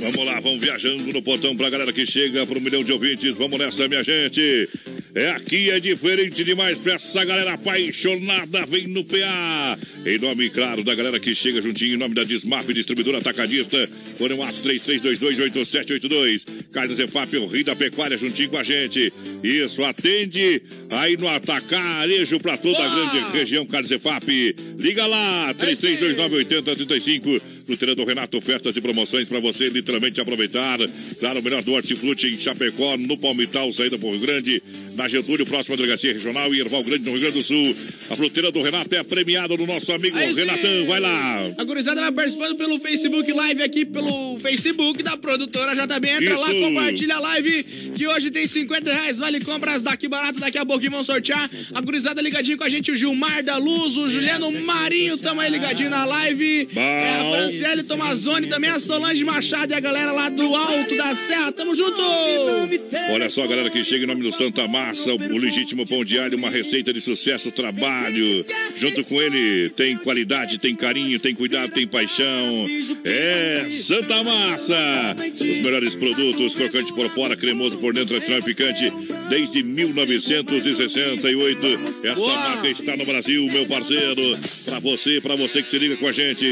Vamos lá, vamos viajando no portão pra galera que chega pro milhão de ouvintes. Vamos nessa, minha gente. É aqui, é diferente demais pra essa galera apaixonada. Vem no PA. Em nome, claro, da galera que chega juntinho, em nome da Desmaf, distribuidora atacadista. Foram as 33228782. Carlos Efap, o Rio da Pecuária, juntinho com a gente. Isso, atende aí no Atacarejo pra toda a grande região, Carlos Efap. Liga lá, 33298035. Fruteirando Renato, ofertas e promoções para você literalmente aproveitar. Claro, o melhor do hortifruti em Chapecó, no Palmital, saída o Rio Grande, na Getúlio, próxima delegacia regional e Erval Grande, no Rio Grande do Sul. A fruteira do Renato é premiada no nosso amigo Aí. Renatão. Vai lá. A gurizada vai participando pelo Facebook Live aqui, pelo Facebook da produtora JB. Entra lá, Isso. compartilha a live, que hoje tem 50 reais, vale compras daqui barato, daqui a pouquinho vão sortear. A gurizada ligadinho com a gente, o Gilmar da Luz, o Juliano Marinho, tamo aí ligadinho na live. É, a Franciele Tomazoni, também a Solange Machado e a galera lá do Alto da Serra, tamo junto! Olha só, galera que chega em nome do Santa Massa, o, o legítimo pão diário, uma receita de sucesso, trabalho. Junto com ele tem qualidade, tem carinho, tem cuidado, tem paixão. É Santa Massa. Os melhores produtos, crocante por fora, cremoso por dentro, tradicional e picante, desde 1968. Essa Boa. marca está no Brasil, meu parceiro. Pra você, pra você que se liga com a gente.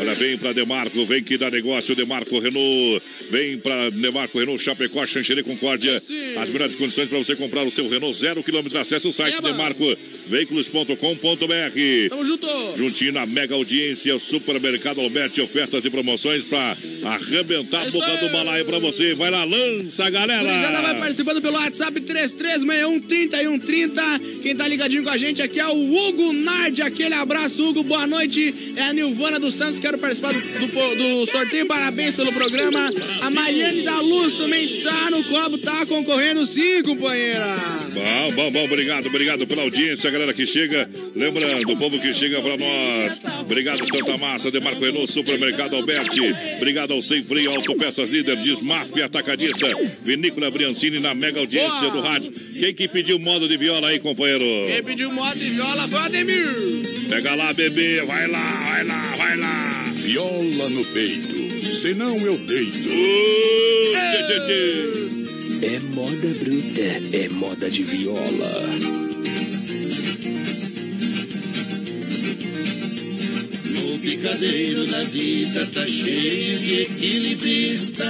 Olha, vem pra Demarco, vem que dá negócio, Demarco Renault. Vem pra Demarco Renault, Chapecó, Xanxerê, Concórdia. As melhores condições para você comprar o seu Renault zero quilômetro. Acesse o site demarcoveículos.com.br. Tamo junto! Juntinho na mega audiência, o Supermercado Alberti, ofertas e promoções pra arrebentar a boca do balaio pra você. Vai lá, lança, Gurizada vai galera! participando pelo WhatsApp 33613130. Quem tá ligadinho com a gente aqui é o Hugo Nardi. Aquele abraço, Hugo. Boa noite. É a Nilvana dos Santos. Quero participar do, do- do sorteio. Parabéns pelo programa. A Mariane da Luz também tá no copo, tá concorrendo sim, companheira. Bom, bom, bom, obrigado, obrigado pela audiência, galera que chega. Lembrando, o povo que chega pra nós. Obrigado, Santa Massa, Demarco Renault, Supermercado Alberti. Obrigado ao Sem Freio, Autopeças Líder, Desmaf Atacadista, Vinícola Briancini na mega audiência do rádio. Quem que pediu modo de viola aí, companheiro? Quem pediu moto e viola foi o Ademir. Pega lá, bebê, vai lá, vai lá, vai lá. Viola no peito, senão eu deito. Tchê, tchê, tchê. É moda bruta, é moda de viola. No picadeiro da vida tá cheio de equilibrista.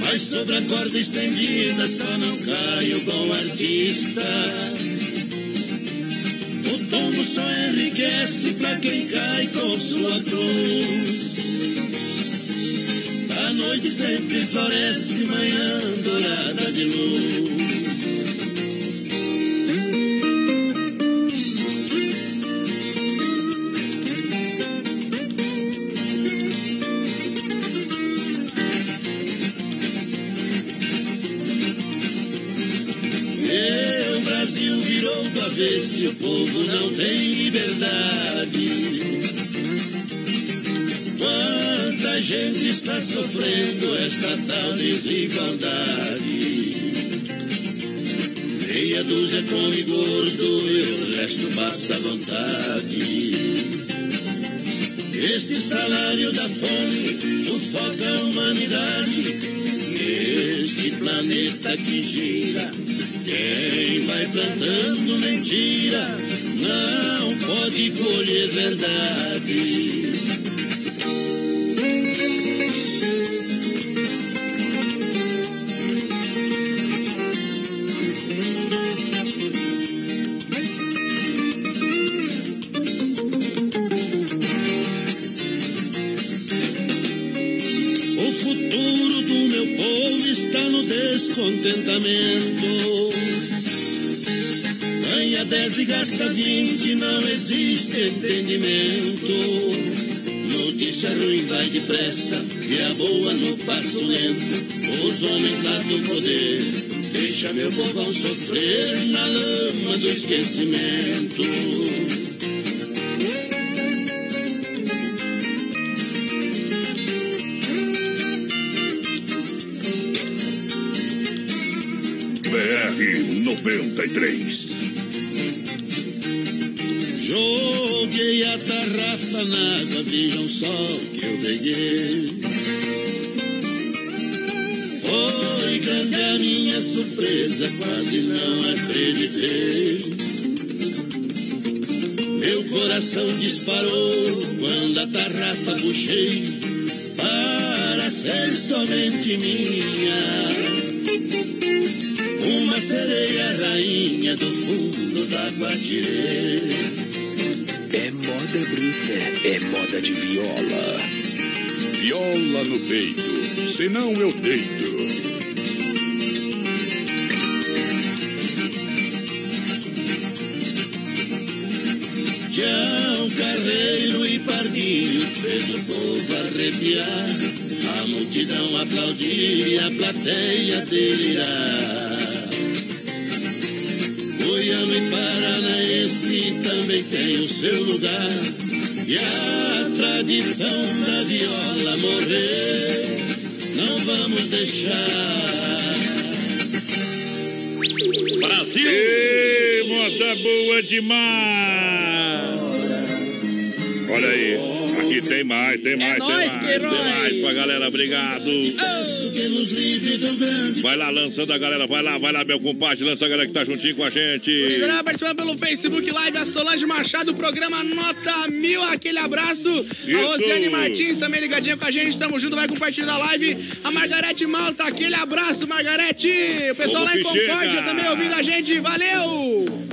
Mas sobre a corda estendida só não cai o bom artista. O tombo só enriquece pra quem cai com sua cruz. A noite sempre floresce, manhã dourada de luz. Virou do avesso e o povo não tem liberdade. Quanta gente está sofrendo esta tal desigualdade. Meia dúzia come gordo e o resto passa vontade. Este salário da fome sufoca a humanidade. Neste planeta que gira, quem vai plantando mentira não pode colher verdade. O futuro do meu povo está no descontentamento. Ganha 10 e gasta 20, não existe entendimento. Notícia ruim vai depressa e a boa no passo lento. Os homens lá do poder Deixa meu povão sofrer na lama do esquecimento. BR 93. Água, vejam só que eu peguei. Foi grande a minha surpresa, quase não acreditei. Meu coração disparou quando a tarrafa puxei para ser somente minha. De viola. Viola no peito, senão eu deito. Tchau, carreiro e pardinho fez o povo arrepiar. A multidão aplaudir e a plateia delirar. Goiano e paranaense também tem o seu lugar. E a tradição da viola morrer, não vamos deixar. Brasil! Ei, moda boa demais! Olha aí, aqui tem mais, tem mais, tem nóis, mais, tem mais pra galera, obrigado. Vai lá lançando a galera, vai lá, vai lá, meu compadre, lança a galera que tá juntinho com a gente. Gurizada, participando pelo Facebook Live, a Solange Machado, programa Nota Mil, aquele abraço. Isso. A Rosiane Martins também ligadinha com a gente, tamo junto, vai compartilhando a live. A Margarete Malta, aquele abraço, Margarete. O pessoal Como lá em Concórdia chega? também ouvindo a gente, valeu!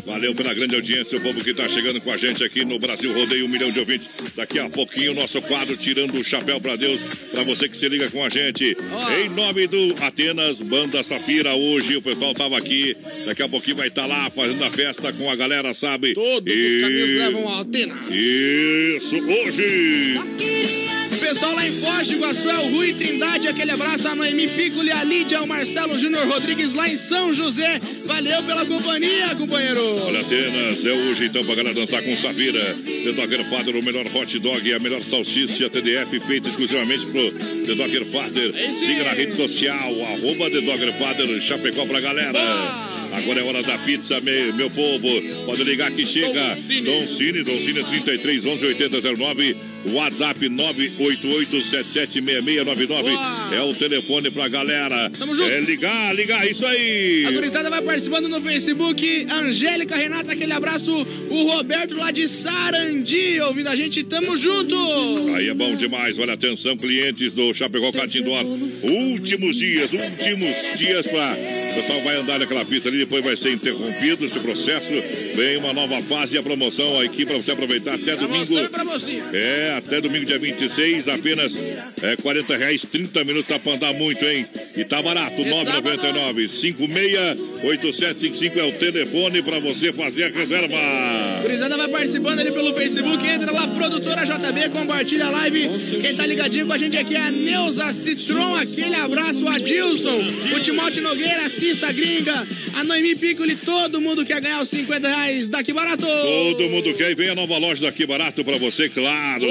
Valeu pela grande audiência, o povo que tá chegando com a gente aqui no Brasil Rodeio, um milhão de ouvintes. Daqui a pouquinho, o nosso quadro Tirando o Chapéu pra Deus, pra você que se liga com a gente. Em nome do Atenas, Banda Safira, hoje o pessoal tava aqui, daqui a pouquinho vai estar lá fazendo a festa com a galera, sabe? Todos os caminhos levam a Atena. Isso, hoje! Pessoal lá em Foz do Iguaçu, é o Rui Trindade, aquele abraço a Noemi Piccoli, a Lídia, o Marcelo Júnior Rodrigues lá em São José. Valeu pela companhia, companheiro. Olha, Atenas, é hoje então pra galera dançar com Safira. The Dogger Father, o melhor hot dog e a melhor salsicha TDF, feita exclusivamente pro The Dogger Father. Siga na rede social, arroba The Dogger Father, Chapecó pra galera. Agora é hora da pizza, me- meu povo. Pode ligar que chega. Dom Cine, Dom Cine 33 11 8009. WhatsApp 988776699. É o telefone pra galera. Tamo junto. É ligar, ligar, isso aí. A gurizada vai participando no Facebook. Angélica Renata, aquele abraço. O Roberto lá de Sarandi, ouvindo a gente. Tamo junto. Aí é bom demais. Olha, atenção, clientes do Chapecó Catindó. Últimos dias, últimos dias pra. O pessoal vai andar naquela pista ali, depois vai ser interrompido esse processo. Vem uma nova fase e a promoção aqui pra você aproveitar até domingo. Você. É, até domingo, dia 26, apenas é, 40 reais, 30 minutos dá pra andar muito, hein? E tá barato, 999 568755 é o telefone pra você fazer a reserva. Gurizada vai participando ali pelo Facebook. Entra lá, produtora JB, compartilha a live. Quem tá ligadinho com a gente aqui é a Neuza Citron. Aquele abraço, a Dilson, o Timóteo Nogueira, Cissa Gringa, a Noemi Piccoli. Todo mundo quer ganhar os 50 reais daqui barato. Todo mundo quer e vem a nova loja daqui barato pra você, claro.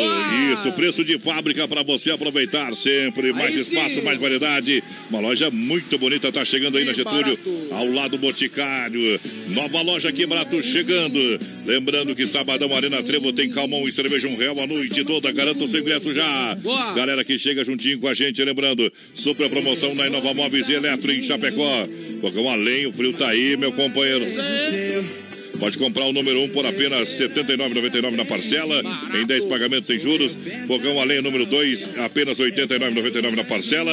Isso, preço de fábrica pra você aproveitar sempre. Mais Aí espaço, sim. mais variedade. Uma loja muito bonita, tá chegando aí na Getúlio, ao lado do Boticário. Nova loja aqui barato chegando. Lembrando que sabadão Arena Trevo tem calmão e cerveja um real a noite toda. Garanta o seu ingresso já. Boa. Galera que chega juntinho com a gente, lembrando, super promoção na Inova Móveis e Eletro em Chapecó. Fogão a lenha, o frio tá aí, meu companheiro. Pode comprar o número 1 um por apenas R$ 79,99 na parcela, em 10 pagamentos sem juros. Fogão a lenha número 2, apenas R$ 89,99 na parcela.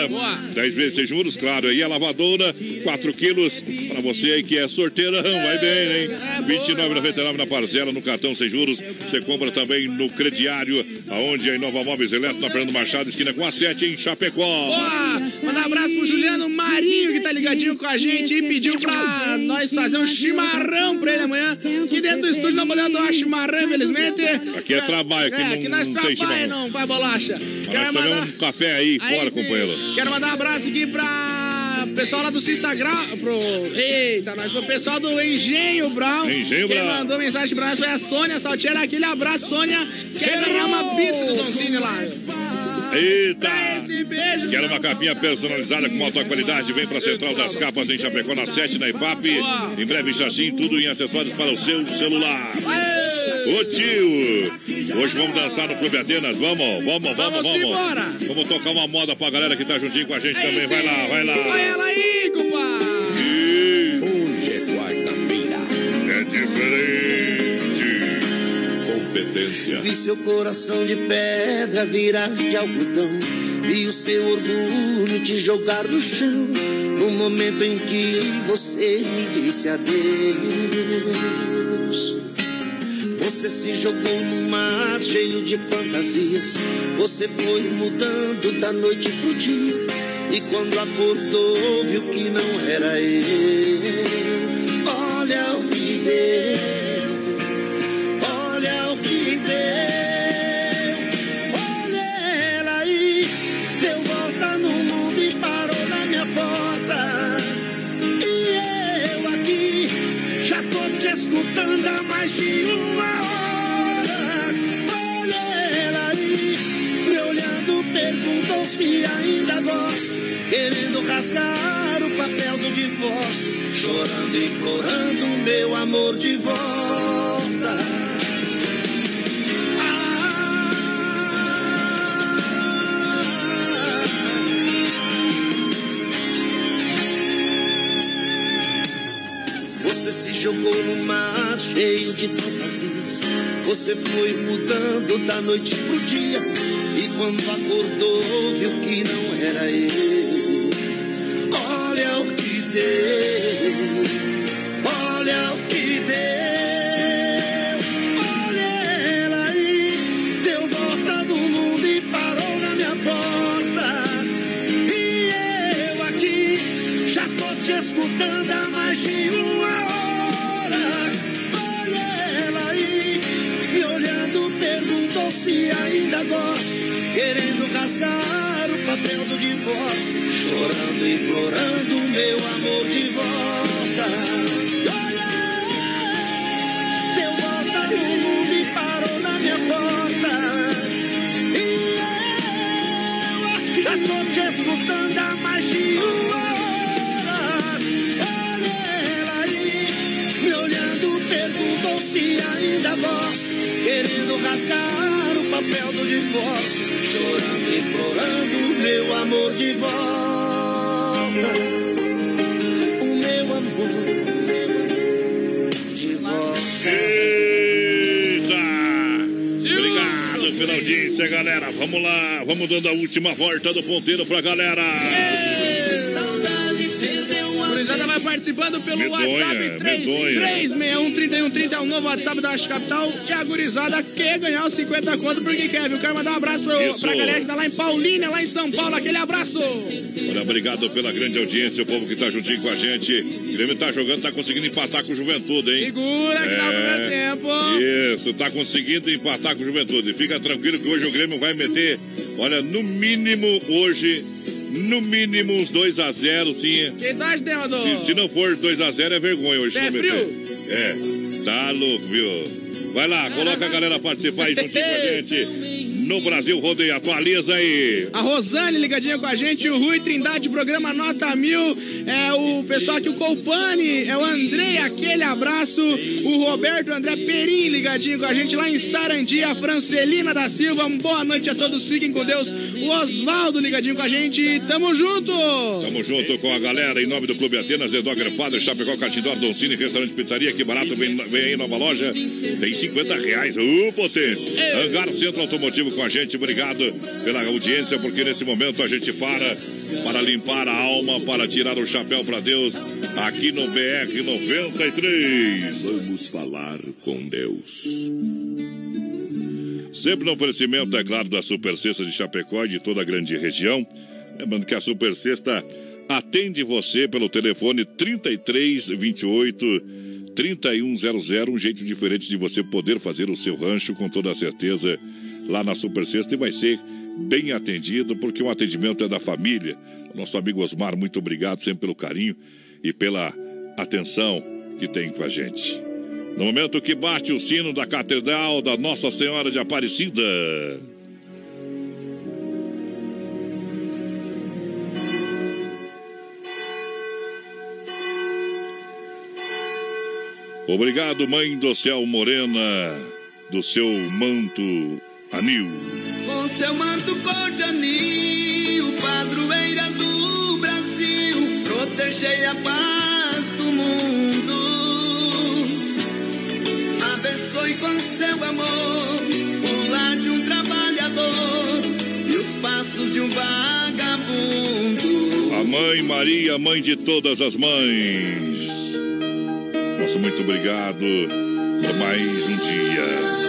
10 vezes sem juros, claro. E a lavadora, 4 quilos, para você aí que é sorteirão, <laughs> vai bem, hein? R$ 29,99 na parcela, no cartão sem juros. Você compra também no crediário, aonde a Inova Móveis Eletro, na Fernando Machado, esquina com a 7, em Chapecó. Boa! Manda um abraço pro Juliano Marinho, que tá ligadinho com a gente e pediu pra nós fazer um chimarrão pra ele amanhã. Que dentro do estúdio não podemos tomar chimarrão, infelizmente. Aqui é trabalho, aqui é, não- aqui nós não tem trabalha, chimarrão. não faz bolacha. Mas Quero mandar, um café aí, Aí fora, sim. companheiro. quero mandar um abraço aqui pra pessoal lá do Cissagrau, pro. Eita, nós, pro pessoal do Engenho Brown. Engenho Quem Brown. mandou mensagem pra nós foi a Sônia Saltiera. Aquele abraço, Sônia. Quer ganhar uma pizza do Don Cine lá. Eita! Quero uma capinha personalizada com alta qualidade. Vem pra Central das Capas em Chapecó, na 7, na IPAP. Em breve, Xaxim, tudo em acessórios para o seu celular. Ô tio! Hoje vamos dançar no Clube Atenas. Vamos, vamos, vamos, Vamos vamos. Vamos tocar uma moda pra galera que tá juntinho com a gente Aí também. Vai lá, vai lá. Vai ela aí, Competência. Vi seu coração de pedra virar de algodão. Vi o seu orgulho te jogar no chão. No momento em que você me disse adeus. Você se jogou num mar cheio de fantasias. Você foi mudando da noite pro dia. E quando acordou, viu que não era eu. Há mais de uma hora. Olha ela aí, me olhando, perguntou se ainda gosto. Querendo rasgar o papel do divórcio, chorando, implorando meu amor de volta. Jogou no mar cheio de fantasias. Você foi mudando da noite pro dia. E quando acordou, viu que não era eu. Olha o que deu. Querendo rasgar o papel do divórcio, chorando, implorando meu amor de volta. Olha, deu volta no mundo e parou na minha porta. E eu aqui tô te escutando há mais de uma hora. Olha ela aí, me olhando, perguntou se ainda gosto. Querendo rasgar o papel do divórcio, chorando, implorando meu amor de volta. O meu amor de volta. Eita! Obrigado pela audiência, galera. Vamos lá, vamos dando a última volta do ponteiro pra galera. Participando pelo Medonha, WhatsApp medonha. 33613130 é o novo WhatsApp da Oeste Capital. E a gurizada quer ganhar os 50 conto porque quer, viu? Quero mandar um abraço pro, Isso. pra galera que tá lá em Paulínia, lá em São Paulo. Aquele abraço! Olha, obrigado pela grande audiência, o povo que tá juntinho com a gente. O Grêmio tá jogando, tá conseguindo empatar com o Juventude, hein? Segura que tá o É. primeiro tempo. Isso, tá conseguindo empatar com o Juventude. Fica tranquilo que hoje o Grêmio vai meter, olha, no mínimo hoje, no mínimo uns 2 a 0 sim. Quem tá tema, do... Se, se não for 2 a 0 é vergonha hoje. É frio? É, tá louco, viu? Vai lá, coloca a galera participar aí juntinho com a gente. No Brasil Rodeio, atualiza aí. A Rosane ligadinha com a gente, o Rui Trindade, programa Nota Mil, é o pessoal aqui, o Colpani, é o Andrei, aquele abraço, o Roberto André Perim ligadinho com a gente lá em Sarandi, a Francelina da Silva, boa noite a todos, fiquem com Deus, o Osvaldo ligadinho com a gente, tamo junto! Tamo junto com a galera, em nome do Clube Atenas, Edogger Father, Chapecó, Catindor, Doncini, Restaurante Pizzaria, que barato, vem, vem aí nova loja, tem 50 reais, ô potência. Hangar Centro Automotivo com a gente, obrigado pela audiência, porque nesse momento a gente para, para limpar a alma, para tirar o chapéu para Deus, aqui no BR 93. Vamos falar com Deus. Sempre no oferecimento, é claro, da Super Sexta de Chapecó e de toda a grande região. Lembrando que a Super Sexta atende você pelo telefone 3328 3100, um jeito diferente de você poder fazer o seu rancho com toda a certeza lá na Super Sexta e vai ser bem atendido, porque o atendimento é da família. Nosso amigo Osmar, muito obrigado sempre pelo carinho e pela atenção que tem com a gente. No momento que bate o sino da Catedral da Nossa Senhora de Aparecida. Obrigado, Mãe do Céu Morena, do seu manto anil. Com seu manto cor de anil, padroeira do Brasil, protegei a paz do mundo. Abençoe com seu amor o lar de um trabalhador e os passos de um vagabundo. A Mãe Maria, mãe de todas as mães. Nosso muito obrigado por mais um dia.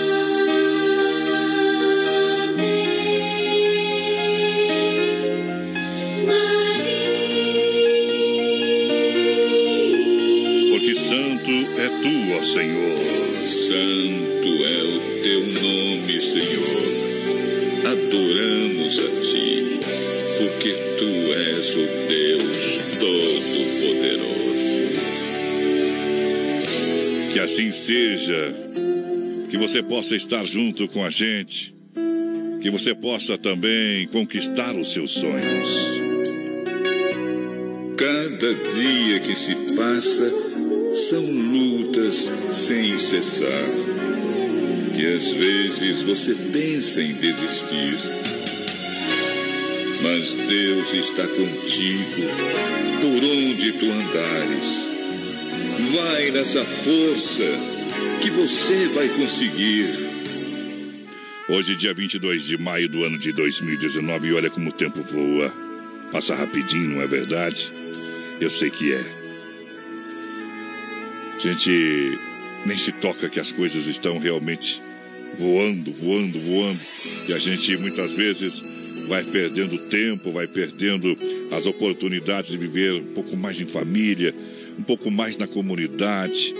Santo tu, ó Senhor. Santo é o teu nome, Senhor. Adoramos a ti, porque tu és o Deus Todo-Poderoso. Que assim seja. Que você possa estar junto com a gente. Que você possa também conquistar os seus sonhos. Cada dia que se passa são sem cessar. Que às vezes você pensa em desistir. Mas Deus está contigo por onde tu andares. Vai nessa força que você vai conseguir. Hoje, dia 22 de maio do ano de 2019, e olha como o tempo voa. Passa rapidinho, não é verdade? Eu sei que é. A gente nem se toca que as coisas estão realmente voando, voando, voando. E a gente muitas vezes vai perdendo tempo, vai perdendo as oportunidades de viver um pouco mais em família, um pouco mais na comunidade.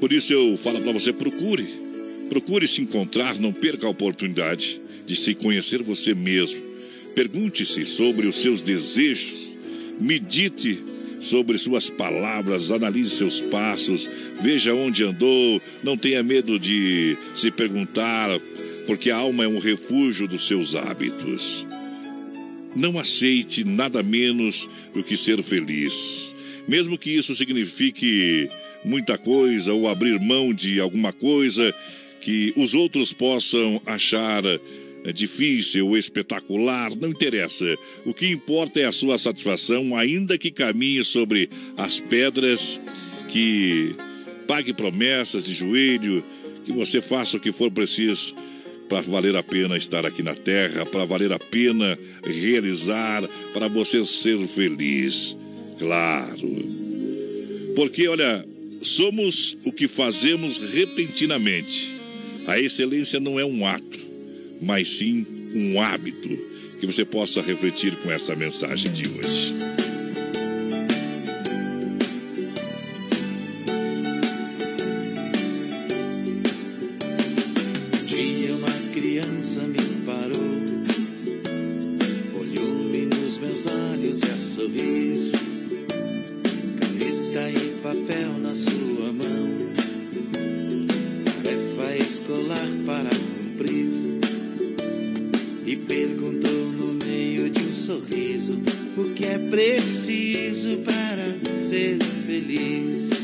Por isso eu falo para você, procure. Procure se encontrar, não perca a oportunidade de se conhecer você mesmo. Pergunte-se sobre os seus desejos, medite sobre suas palavras, analise seus passos, veja onde andou, não tenha medo de se perguntar, porque a alma é um refúgio dos seus hábitos. Não aceite nada menos do que ser feliz, mesmo que isso signifique muita coisa ou abrir mão de alguma coisa que os outros possam achar é difícil espetacular, não interessa. O que importa é a sua satisfação, ainda que caminhe sobre as pedras, que pague promessas de joelho, que você faça o que for preciso para valer a pena estar aqui na terra, para valer a pena realizar, para você ser feliz. Claro. Porque, olha, somos o que fazemos repentinamente. A excelência não é um ato mas sim um hábito. Que você possa refletir com essa mensagem de hoje. Um dia uma criança me parou, olhou-me nos meus olhos e a sorrir, caneta e papel na sua mão, tarefa escolar para cumprir. E perguntou no meio de um sorriso o que é preciso para ser feliz.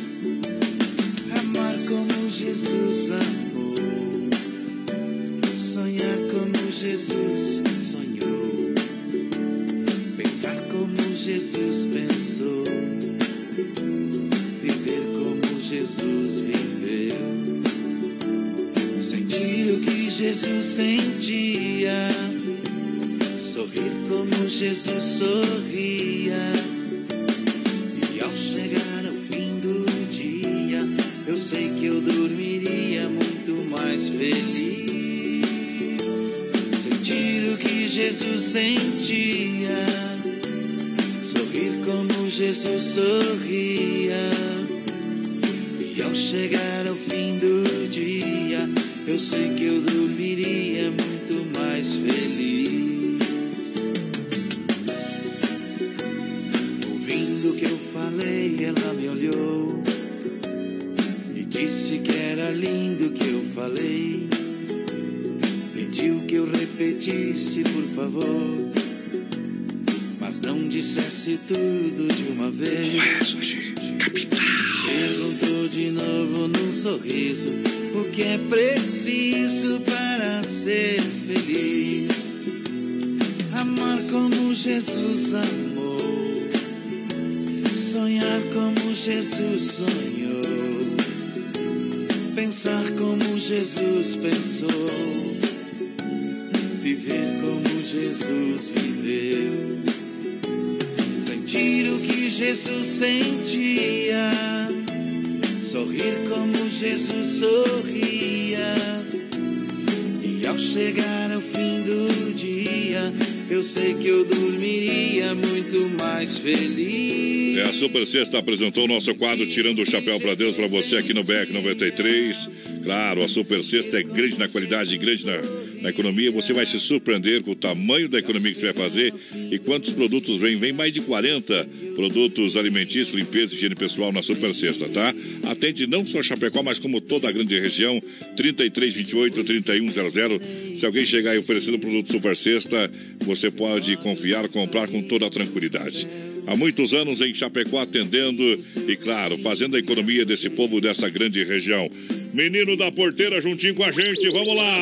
Mais feliz. É, a Super Sexta apresentou o nosso quadro Tirando o Chapéu para Deus para você aqui no BEC 93. Claro, a Super Sexta é grande na qualidade, grande na, na economia. Você vai se surpreender com o tamanho da economia que você vai fazer e quantos produtos vem. Vem mais de 40 produtos alimentícios, limpeza e higiene pessoal na Super Sexta, tá? Atende não só Chapecó, mas como toda a grande região. 3328 3100. Se alguém chegar e oferecer um produto Super Sexta, você pode confiar, comprar com toda a tranquilidade. Há muitos anos em Chapecó atendendo e, claro, fazendo a economia desse povo dessa grande região. Menino da porteira juntinho com a gente, vamos lá!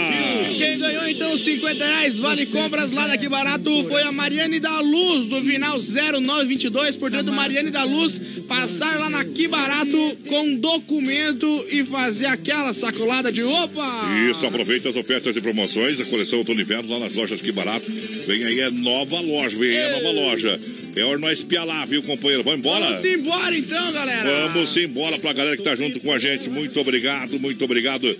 Quem ganhou então os 50 reais vale compras lá daqui barato foi a Mariane da Luz, do final 0922. Portanto, Mariane da Luz, passar lá na Que Barato com documento e fazer aquela sacolada de opa! Isso, aproveita as ofertas e promoções, a coleção outono inverno lá nas lojas Que Barato. Vem aí, é nova loja, vem aí, é nova loja. É hora nós espiar lá, viu, companheiro? Vamos embora? Vamos embora então, galera! Vamos embora pra galera que tá junto com a gente. Muito obrigado, muito obrigado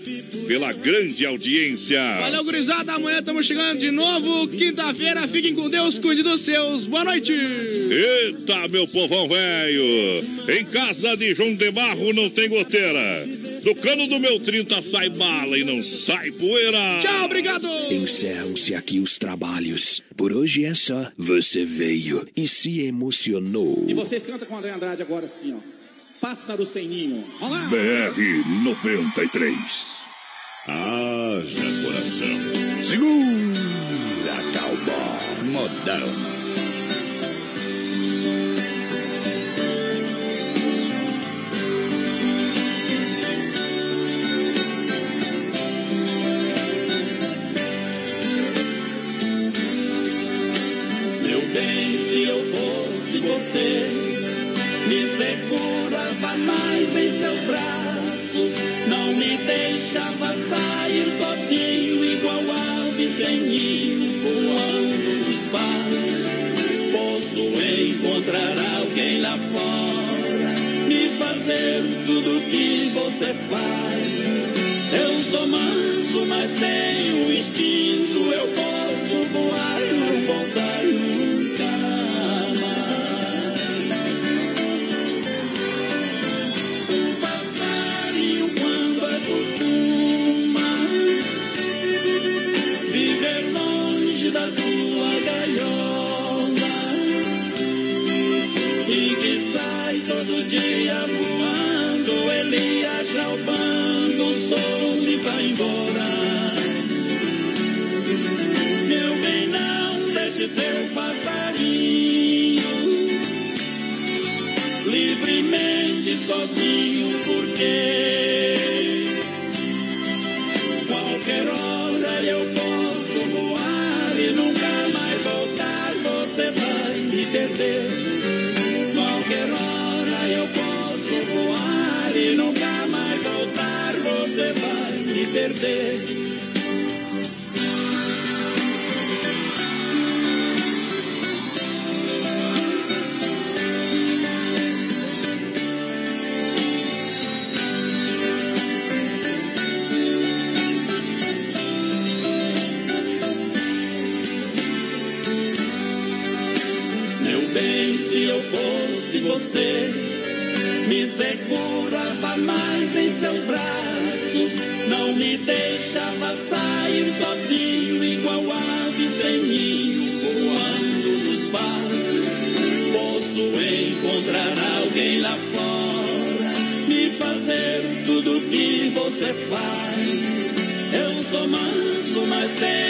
pela grande audiência. Valeu, gurizada. Amanhã estamos chegando de novo. Quinta-feira, fiquem com Deus, cuide dos seus. Boa noite! Eita, meu povão velho! Em casa de João de Barro não tem goteira. Do cano do meu 30 sai bala e não sai poeira. Tchau, obrigado! Encerram-se aqui os trabalhos. Por hoje é só. Você veio e se emocionou. E vocês cantam com o André Andrade agora assim, ó. Pássaro sem ninho. Vamos lá! BR 93. Haja coração. Segura, cowboy. Modão. Que você seu passarinho. Livremente sozinho, porque segurava mais em seus braços, não me deixava sair sozinho, igual ave sem ninho, voando no espaço. posso encontrar alguém lá fora, me fazer tudo que você faz. Eu sou manso, mas tenho